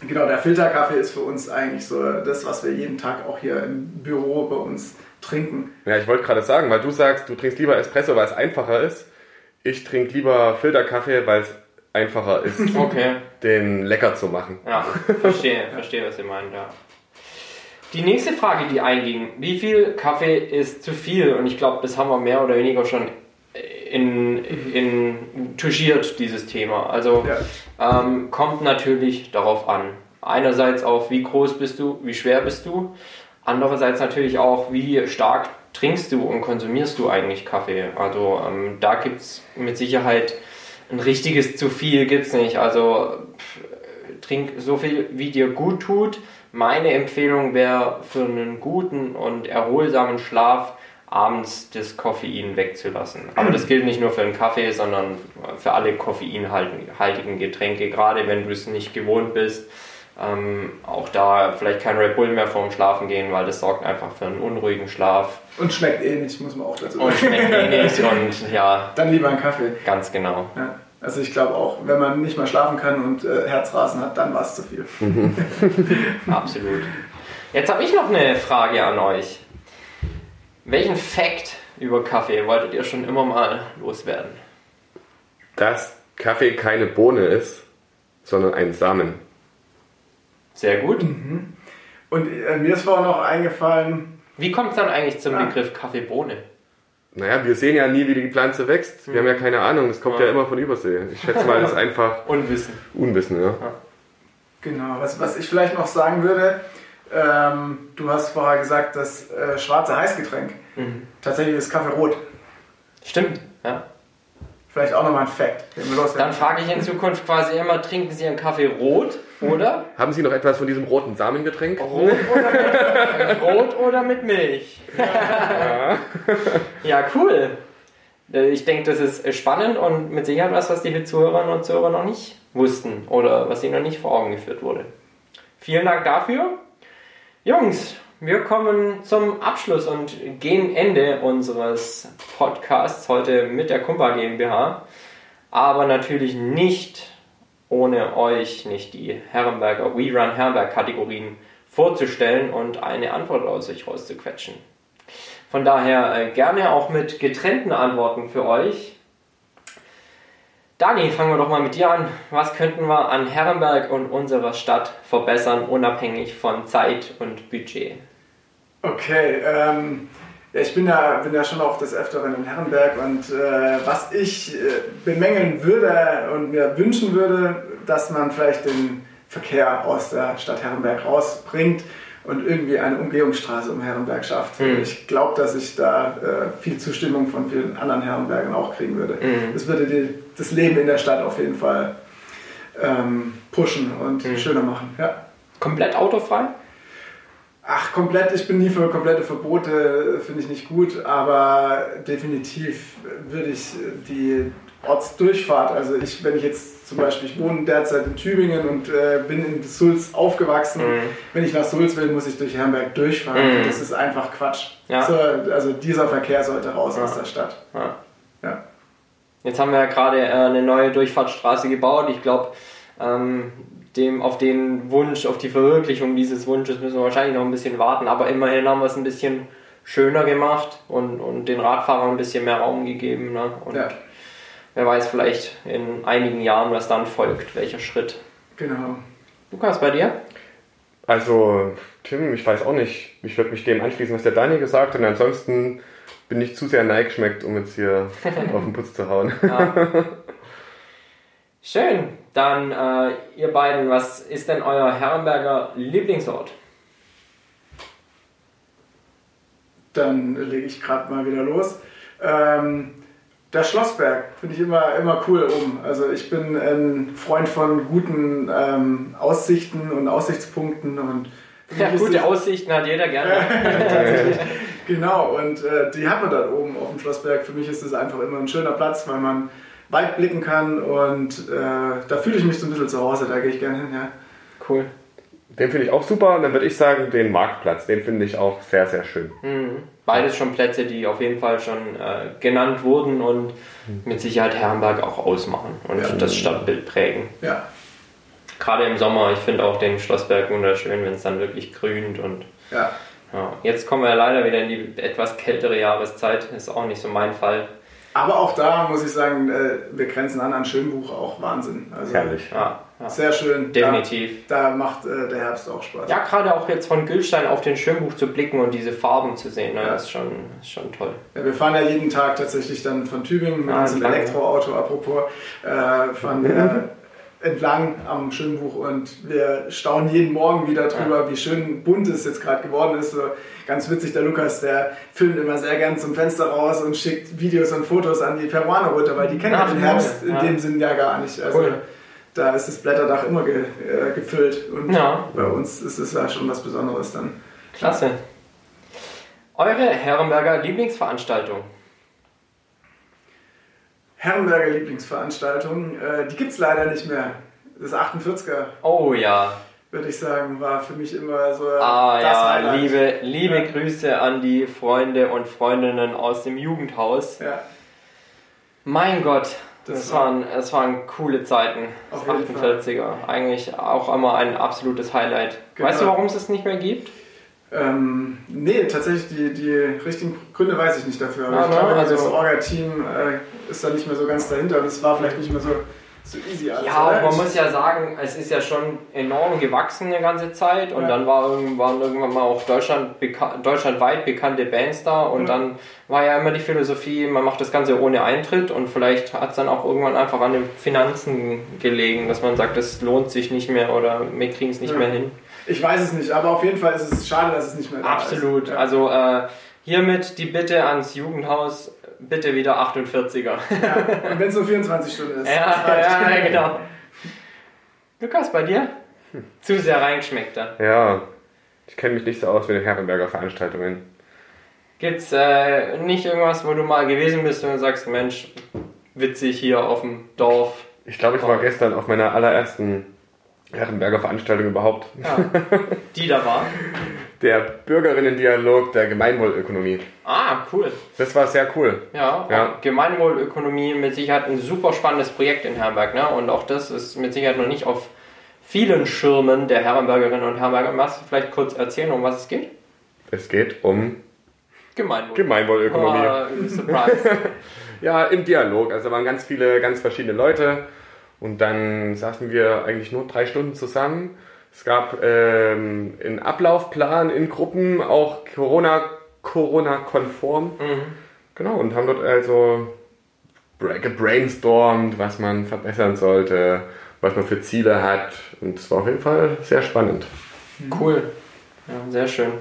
genau, der Filterkaffee ist für uns eigentlich so das, was wir jeden Tag auch hier im Büro bei uns trinken. Ja, ich wollte gerade sagen, weil du sagst, du trinkst lieber Espresso, weil es einfacher ist. Ich trinke lieber Filterkaffee, weil es einfacher ist, Okay. den lecker zu machen. Ja, verstehe, verstehe, was ihr meint, ja. Die nächste Frage, die einging, wie viel Kaffee ist zu viel? Und ich glaube, das haben wir mehr oder weniger schon in, in touchiert, dieses Thema. Also ähm, kommt natürlich darauf an. Einerseits auf, wie groß bist du, wie schwer bist du. Andererseits natürlich auch, wie stark trinkst du und konsumierst du eigentlich Kaffee. Also ähm, da gibt es mit Sicherheit ein richtiges zu viel gibt's nicht. Also pff, trink so viel, wie dir gut tut. Meine Empfehlung wäre für einen guten und erholsamen Schlaf abends das Koffein wegzulassen. Aber das gilt nicht nur für den Kaffee, sondern für alle koffeinhaltigen Getränke, gerade wenn du es nicht gewohnt bist. Ähm, auch da vielleicht kein Red Bull mehr vorm Schlafen gehen, weil das sorgt einfach für einen unruhigen Schlaf Und schmeckt eh nicht, muss man auch dazu und sagen. schmeckt eh nicht und ja, Dann lieber ein Kaffee. ganz genau. Ja. Also ich glaube auch, wenn man nicht mal schlafen kann und äh, Herzrasen hat, dann war es zu viel. Absolut. Jetzt habe ich noch eine Frage an euch. Welchen Fact über Kaffee wolltet ihr schon immer mal loswerden? Dass Kaffee keine Bohne ist, sondern ein Samen. Sehr gut. Und äh, mir ist vorhin noch eingefallen, Wie kommt es dann eigentlich zum Ah. Begriff Kaffeebohne? Naja, wir sehen ja nie, wie die Pflanze wächst. Wir haben ja keine Ahnung, das kommt ja, Ja. immer von Übersee. Ich schätze mal, das ist einfach Unwissen. Unwissen, ja. genau, was, was ich vielleicht noch sagen würde, ähm, du hast vorher gesagt, das äh, schwarze Heißgetränk. Tatsächlich ist Kaffee rot. Stimmt, ja. Vielleicht auch nochmal ein Fact, Dann frage ich in Zukunft quasi immer, trinken Sie Ihren Kaffee rot oder? Haben Sie noch etwas von diesem roten Samengetränk? Rot oder mit, rot oder mit Milch? ja, cool. Äh, Ich denke, das ist äh, spannend und mit Sicherheit was, was die Zuhörerinnen und Zuhörer noch nicht wussten oder was ihnen noch nicht vor Augen geführt wurde. Vielen Dank dafür. Jungs, wir kommen zum Abschluss und gehen Ende unseres Podcasts heute mit der Kumpa GmbH. Aber natürlich nicht ohne euch nicht die Herrenberger We Run Herrenberg Kategorien vorzustellen und eine Antwort aus euch rauszuquetschen. Von daher äh, gerne auch mit getrennten Antworten für euch. Dani, fangen wir doch mal mit dir an. Was könnten wir an Herrenberg und unserer Stadt verbessern, unabhängig von Zeit und Budget? Okay, ähm, ja, ich bin ja, bin ja schon auch des Öfteren in Herrenberg und äh, was ich äh, bemängeln würde und mir wünschen würde, dass man vielleicht den Verkehr aus der Stadt Herrenberg rausbringt und irgendwie eine Umgehungsstraße um Herrenberg schafft. Mhm. Ich glaube, dass ich da äh, viel Zustimmung von vielen anderen Herrenbergern auch kriegen würde. Mhm. Das würde die, das Leben in der Stadt auf jeden Fall ähm, pushen und Mhm. schöner machen. Ja. Komplett autofrei? Ach, komplett, ich bin nie für komplette Verbote, finde ich nicht gut, aber definitiv würde ich die Ortsdurchfahrt, also ich, wenn ich jetzt zum Beispiel, ich wohne derzeit in Tübingen und äh, bin in Sulz aufgewachsen, Mhm. wenn ich nach Sulz will, muss ich durch Herrenberg durchfahren, Mhm. das ist einfach Quatsch. Ja. So, also dieser Verkehr sollte raus Ja. aus der Stadt. Ja. Ja. Jetzt haben wir ja gerade äh, eine neue Durchfahrtsstraße gebaut. Ich glaube, ähm, dem, auf den Wunsch, auf die Verwirklichung dieses Wunsches müssen wir wahrscheinlich noch ein bisschen warten. Aber immerhin haben wir es ein bisschen schöner gemacht und, und den Radfahrern ein bisschen mehr Raum gegeben. Ne? Und Ja. wer weiß vielleicht in einigen Jahren, was dann folgt, welcher Schritt. Genau. Lukas, bei dir? Also, Tim, ich weiß auch nicht. Ich würde mich dem anschließen, was der Daniel gesagt hat. Und ansonsten bin ich zu sehr neigeschmeckt, um jetzt hier auf den Putz zu hauen. Ja. Schön. Dann äh, ihr beiden, was ist denn euer Herrenberger Lieblingsort? Dann lege ich gerade mal wieder los. Ähm, der Schlossberg finde ich immer, immer cool oben. Also ich bin ein Freund von guten ähm, Aussichten und Aussichtspunkten und Ja, gute Aussichten hat jeder gerne. Tatsächlich. Genau, und äh, die hat man dort oben auf dem Schlossberg. Für mich ist es einfach immer ein schöner Platz, weil man weit blicken kann und äh, da fühle ich mich so ein bisschen zu Hause, da gehe ich gerne hin. Ja. Cool. Den finde ich auch super. Und dann würde ich sagen, den Marktplatz. Den finde ich auch sehr, sehr schön. Mhm. Beides schon Plätze, die auf jeden Fall schon äh, genannt wurden und mit Sicherheit Herrenberg auch ausmachen und Ja. das Stadtbild prägen. ja. Gerade im Sommer, ich finde auch den Schlossberg wunderschön, wenn es dann wirklich grünt und ja. ja. Jetzt kommen wir leider wieder in die etwas kältere Jahreszeit, ist auch nicht so mein Fall. Aber auch da muss ich sagen, äh, wir grenzen an an Schönbuch auch Wahnsinn. Also Herrlich. Ja, ja. Sehr schön. Definitiv. Da, da macht äh, der Herbst auch Spaß. Ja, gerade auch jetzt von Gülstein auf den Schönbuch zu blicken und diese Farben zu sehen, ne, Ja. ist, schon, ist schon toll. Ja, wir fahren ja jeden Tag tatsächlich dann von Tübingen mit Ah, unserem. Elektroauto, apropos, äh, fahren wir entlang am Schönbuch und wir staunen jeden Morgen wieder drüber, wie schön bunt es jetzt gerade geworden ist. So, ganz witzig, der Lukas, der filmt immer sehr gern zum Fenster raus und schickt Videos und Fotos an die Peruaner runter, weil die kennen ja den. Herbst in Ja. dem Sinn ja gar nicht. Also Cool. da ist das Blätterdach immer ge, äh, gefüllt und Ja. bei uns ist es ja schon was Besonderes dann. Klasse. Eure Herrenberger Lieblingsveranstaltung? Herrenberger Lieblingsveranstaltung, äh, die gibt es leider nicht mehr. Das 48er, Oh ja. Würde ich sagen, war für mich immer so Ah das ja, Highlight. liebe, liebe Ja. Grüße an die Freunde und Freundinnen aus dem Jugendhaus. Ja, Mein Gott, das, Das war- waren, das waren coole Zeiten. Das Auf jeden 48er. Eigentlich auch immer ein absolutes Highlight. Genau. Weißt du, warum es es nicht mehr gibt? ähm, nee, tatsächlich die, die richtigen Gründe weiß ich nicht dafür. Aber Ja, ich glaube, also- das Orga-Team äh, ist da nicht mehr so ganz dahinter und es war vielleicht nicht mehr so, so easy alles. Ja, oder? man muss ja sagen, es ist ja schon enorm gewachsen eine ganze Zeit und Ja. dann war irgendwann, irgendwann mal auch Deutschland beka deutschlandweit bekannte Bands da und Ja. dann war ja immer die Philosophie, man macht das Ganze ohne Eintritt und vielleicht hat es dann auch irgendwann einfach an den Finanzen gelegen, dass man sagt, das lohnt sich nicht mehr oder wir kriegen es nicht Ja. mehr hin. Ich weiß es nicht, aber auf jeden Fall ist es schade, dass es nicht mehr da Absolut. ist. Ja. Also äh, hiermit die Bitte ans Jugendhaus, bitte wieder 48er. Ja. Und wenn es nur 24 Stunden ist. ja, reicht. ja, genau. Lukas, bei dir? Zu sehr reingeschmeckt da. Ja, ich kenne mich nicht so aus mit den Herrenberger Veranstaltungen. Gibt's äh, nicht irgendwas, wo du mal gewesen bist und sagst, Mensch, witzig hier auf dem Dorf? Ich glaube, ich war gestern auf meiner allerersten Herrenberger Veranstaltung überhaupt. Ja, die da war. Der Bürgerinnen-Dialog der Gemeinwohlökonomie. Ah, cool. Das war sehr cool. Ja, Ja. Gemeinwohlökonomie mit Sicherheit ein super spannendes Projekt in Herrenberg. Ne? Und auch das ist mit Sicherheit noch nicht auf vielen Schirmen der Herrenbergerinnen und Herrenberger. Magst du vielleicht kurz erzählen, um was es geht? Es geht um Gemeinwohl. Gemeinwohlökonomie. Oh, surprise. Ja, im Dialog. Also da waren ganz viele, ganz verschiedene Leute. Und dann saßen wir eigentlich nur drei Stunden zusammen. Es gab ähm, einen Ablaufplan in Gruppen, auch Corona, Corona-konform. mhm. Genau, und haben dort also bra- gebrainstormt, was man verbessern sollte, was man für Ziele hat. Und es war auf jeden Fall sehr spannend. Cool. Ja, sehr schön.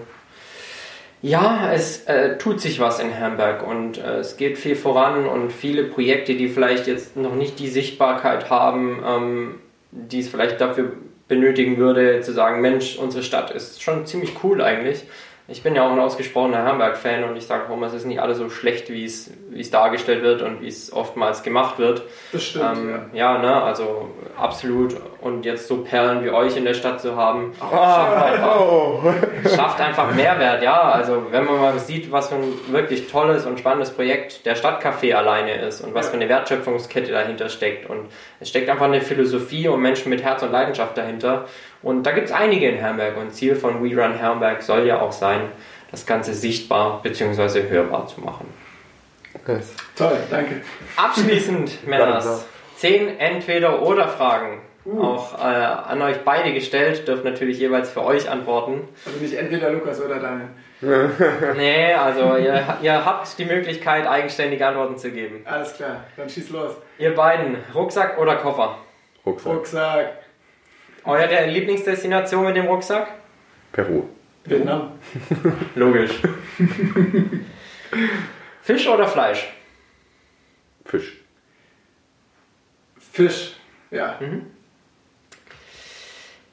Ja, es äh, tut sich was in Hamburg und äh, es geht viel voran und viele Projekte, die vielleicht jetzt noch nicht die Sichtbarkeit haben, ähm, die es vielleicht dafür benötigen würde, zu sagen, Mensch, unsere Stadt ist schon ziemlich cool eigentlich. Ich bin ja auch ein ausgesprochener Hamburg-Fan und ich sage immer, es ist nicht alles so schlecht, wie es, wie es dargestellt wird und wie es oftmals gemacht wird. Das stimmt, Ähm, ja. ja, ne, also absolut. Und jetzt so Perlen wie euch in der Stadt zu haben, schafft, Ah, einfach, oh. schafft einfach Mehrwert, ja. Also wenn man mal sieht, was für ein wirklich tolles und spannendes Projekt der Stadtcafé alleine ist und was Ja. für eine Wertschöpfungskette dahinter steckt. Und es steckt einfach eine Philosophie und Menschen mit Herz und Leidenschaft dahinter. Und da gibt es einige in Herrenberg. Und Ziel von We Run Herrenberg soll ja auch sein, das Ganze sichtbar bzw. hörbar zu machen. Yes. Toll, danke. Abschließend, Männers, zehn Entweder-Oder-Fragen. Auch äh, an euch beide gestellt, dürft natürlich jeweils für euch antworten. Also nicht entweder Lukas oder Daniel. Nee, also ihr, ihr habt die Möglichkeit, eigenständige Antworten zu geben. Alles klar, dann schieß los. Ihr beiden, Rucksack oder Koffer? Rucksack. Rucksack, Eure Lieblingsdestination mit dem Rucksack? Peru. Vietnam. Logisch. Fisch oder Fleisch? Fisch. Fisch, ja.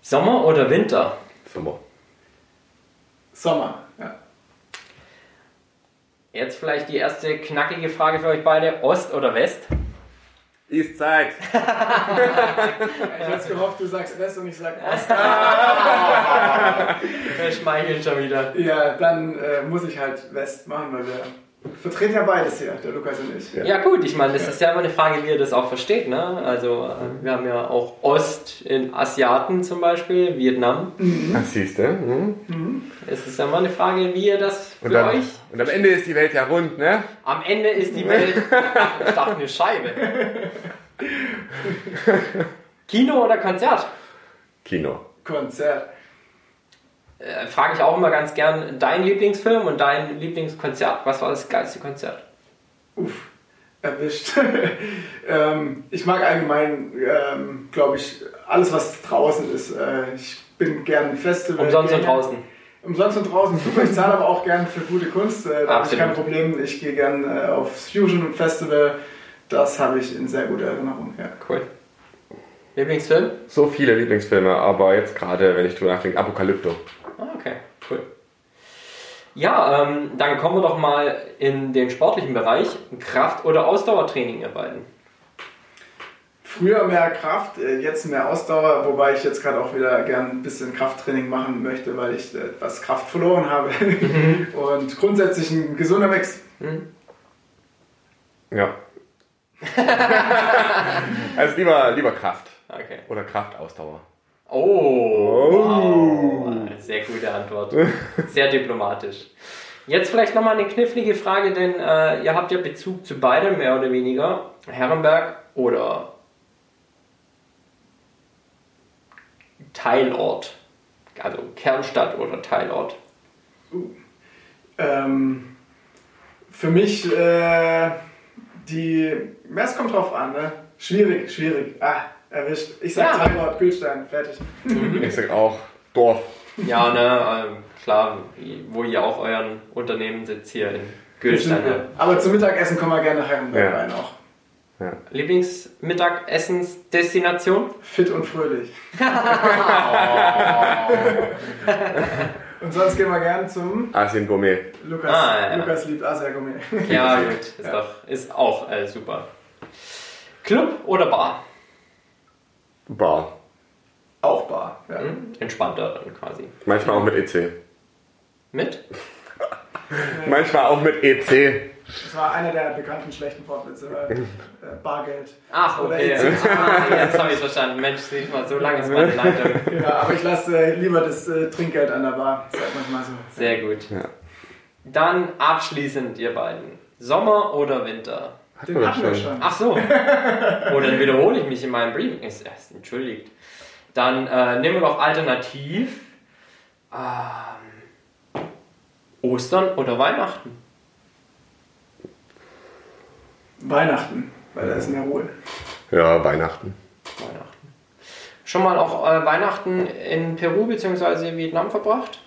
Sommer oder Winter? Sommer. Sommer, ja. Jetzt vielleicht die erste knackige Frage für euch beide. Ost oder West? Ist Zeit. Ich hätte gehofft, du sagst West und ich sag Ost. Wir schmeicheln schon wieder. Ja, dann äh, muss ich halt West machen, weil wir vertreten ja beides hier, der Lukas und ich. Ja. ja, gut, ich meine, das ist ja immer eine Frage, wie ihr das auch versteht. Ne? Also, äh, wir haben ja auch Ost in Asiaten zum Beispiel, Vietnam. Mhm. Das siehst du. Mhm. Mhm. Es ist ja immer eine Frage, wie ihr das für und dann, euch. Und am Ende ist die Welt ja rund, ne? Am Ende ist die Welt. ich dachte, eine Scheibe. Kino oder Konzert? Kino. Konzert. Äh, frage ich auch immer ganz gern dein Lieblingsfilm und dein Lieblingskonzert. Was war das geilste Konzert? Uff, erwischt. ähm, ich mag allgemein, ähm, glaube ich, alles, was draußen ist. Äh, ich bin gern Festival. Umsonst und draußen. Umsonst und draußen, super. Ich zahle aber auch gern für gute Kunst. Äh, da habe ich kein Problem. Ich gehe gern äh, aufs Fusion Festival. Das habe ich in sehr guter Erinnerung. Ja. Cool. Lieblingsfilm? So viele Lieblingsfilme, aber jetzt gerade, wenn ich drüber nachdenke, Apokalypto. Ah, okay, cool. Ja, ähm, dann kommen wir doch mal in den sportlichen Bereich. Kraft- oder Ausdauertraining, ihr beiden? Früher mehr Kraft, äh, jetzt mehr Ausdauer, wobei ich jetzt gerade auch wieder gern ein bisschen Krafttraining machen möchte, weil ich etwas Kraft verloren habe. Mhm. Und grundsätzlich ein gesunder Mix. Mhm. Ja. also lieber, lieber Kraft. Okay. Oder Kraftausdauer. Oh. Wow. sehr gute Antwort. Sehr diplomatisch. Jetzt vielleicht nochmal eine knifflige Frage, denn äh, ihr habt ja Bezug zu beidem, mehr oder weniger. Herrenberg oder Teilort? Also Kernstadt oder Teilort? Uh, ähm, für mich, äh, die, es kommt drauf an, ne? Schwierig, schwierig. Ah, erwischt. Ich sag ja. Teilort, Gülstein, fertig. Ich sag auch Dorf. Ja, ne, ähm, klar, wo ihr auch euren Unternehmen sitzt hier in Gülstein. Aber zum Mittagessen kommen wir gerne nach Herrenberg ja. rein auch. Ja. Lieblingsmittagessensdestination? Fit und fröhlich. und sonst gehen wir gerne zum Asien Gourmet. Lukas, ah, ja. Lukas liebt Asia Gourmet. Ja, gut, ist, ja. Doch, ist auch äh, super. Club oder Bar? Bar. Auch Bar, ja. Mhm. Entspannter dann quasi. Manchmal auch mit EC. Mit? Manchmal auch mit EC. Das war einer der bekannten schlechten Wortwitze. Äh, Bargeld. Ach, okay. ah, jetzt habe ich verstanden. Mensch, nicht mal so lange ist meine Leitung. Genau, aber ich lasse äh, lieber das äh, Trinkgeld an der Bar. Sagt manchmal so. Sehr gut. Ja. Dann abschließend, ihr beiden. Sommer oder Winter? Hatten Den hatten wir schon. Ach so. Oh, dann wiederhole ich mich in meinem Briefing. Entschuldigt. Dann äh, nehmen wir doch alternativ ähm, Ostern oder Weihnachten. Weihnachten, weil da ist mehr Ruhe. Ja, Weihnachten. Weihnachten. Schon mal auch äh, Weihnachten in Peru bzw. Vietnam verbracht?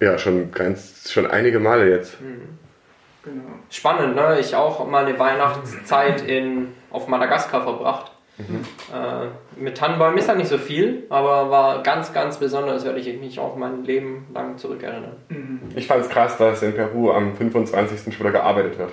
Ja, schon ganz, schon einige Male jetzt. Mhm. Genau. Spannend, ne? Ich auch mal eine Weihnachtszeit in, auf Madagaskar verbracht. Mhm. Äh, mit Tannenbäumen ist da nicht so viel, aber war ganz, ganz besonders, werde ich mich auch mein Leben lang zurückerinnern. Mhm. Ich fand es krass, dass in Peru am 25. schon wieder gearbeitet wird.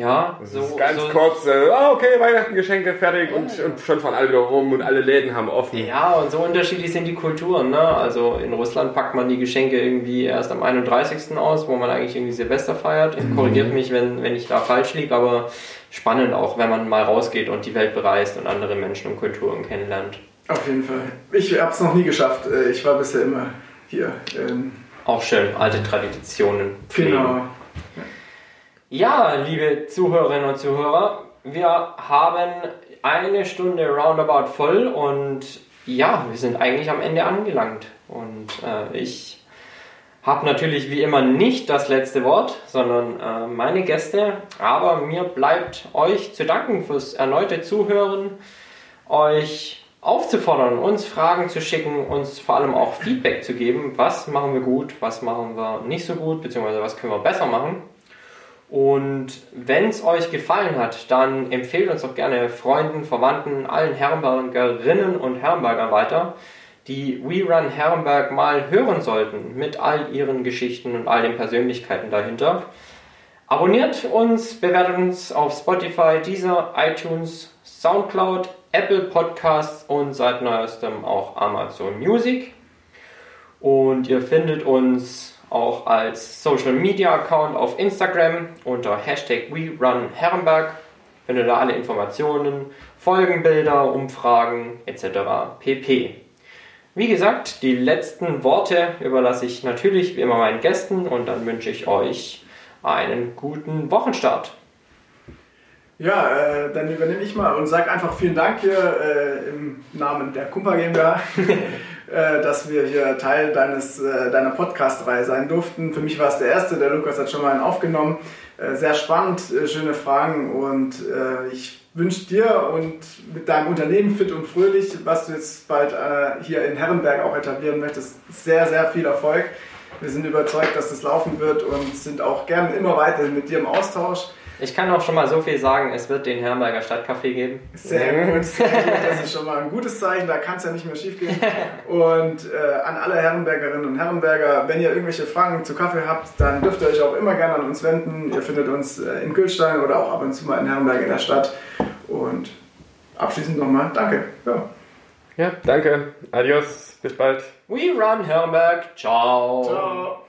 Ja, das so. Ist ganz so kurz, äh, oh, okay, Weihnachten, Geschenke, fertig und, und, schon fahren alle wieder rum und alle Läden haben offen. Ja, und so unterschiedlich sind die Kulturen. Ne? Also in Russland packt man die Geschenke irgendwie erst am 31. aus, wo man eigentlich irgendwie Silvester feiert. Mhm. Korrigiert mich, wenn, wenn ich da falsch liege, aber spannend auch, wenn man mal rausgeht und die Welt bereist und andere Menschen und Kulturen kennenlernt. Auf jeden Fall. Ich habe es noch nie geschafft. Äh, ich war bisher immer hier. Ähm auch schön, alte Traditionen. Pflegen. Genau. Ja, liebe Zuhörerinnen und Zuhörer, wir haben eine Stunde roundabout voll und ja, wir sind eigentlich am Ende angelangt. Und äh, ich habe natürlich wie immer nicht das letzte Wort, sondern äh, meine Gäste. Aber mir bleibt euch zu danken fürs erneute Zuhören, euch aufzufordern, uns Fragen zu schicken, uns vor allem auch Feedback zu geben. Was machen wir gut, was machen wir nicht so gut, beziehungsweise was können wir besser machen. Und wenn es euch gefallen hat, dann empfehlt uns doch gerne Freunden, Verwandten, allen Herrenbergerinnen und Herrenbergern weiter, die We Run Herrenberg mal hören sollten mit all ihren Geschichten und all den Persönlichkeiten dahinter. Abonniert uns, bewertet uns auf Spotify, Deezer, iTunes, Soundcloud, Apple Podcasts und seit neuestem auch Amazon Music. Und ihr findet uns auch als Social Media Account auf Instagram unter Hashtag WeRunHerrenberg. Findet ihr alle Informationen, Folgenbilder, Umfragen etc. pp. Wie gesagt, die letzten Worte überlasse ich natürlich wie immer meinen Gästen und dann wünsche ich euch einen guten Wochenstart. Ja, äh, dann übernehme ich mal und sage einfach vielen Dank hier äh, im Namen der Kumpa GmbH, dass wir hier Teil deines, äh, deiner Podcast-Reihe sein durften. Für mich war es der erste, der Lukas hat schon mal einen aufgenommen. Äh, sehr spannend, äh, schöne Fragen und ich wünsche dir und mit deinem Unternehmen Fit und Fröhlich, was du jetzt bald hier in Herrenberg auch etablieren möchtest, sehr, sehr viel Erfolg. Wir sind überzeugt, dass das laufen wird und sind auch gerne immer weiter mit dir im Austausch. Ich kann auch schon mal so viel sagen, es wird den Herrenberger Stadtcafé geben. Sehr gut, sehr gut. Das ist schon mal ein gutes Zeichen, da kann es ja nicht mehr schief gehen. Und äh, an alle Herrenbergerinnen und Herrenberger, wenn ihr irgendwelche Fragen zu Kaffee habt, dann dürft ihr euch auch immer gerne an uns wenden. Ihr findet uns äh, in Kühlstein oder auch ab und zu mal in Herrenberg in der Stadt. Und abschließend nochmal, danke. Ja. ja, danke. Adios, bis bald. We run Herrenberg. Ciao. Ciao.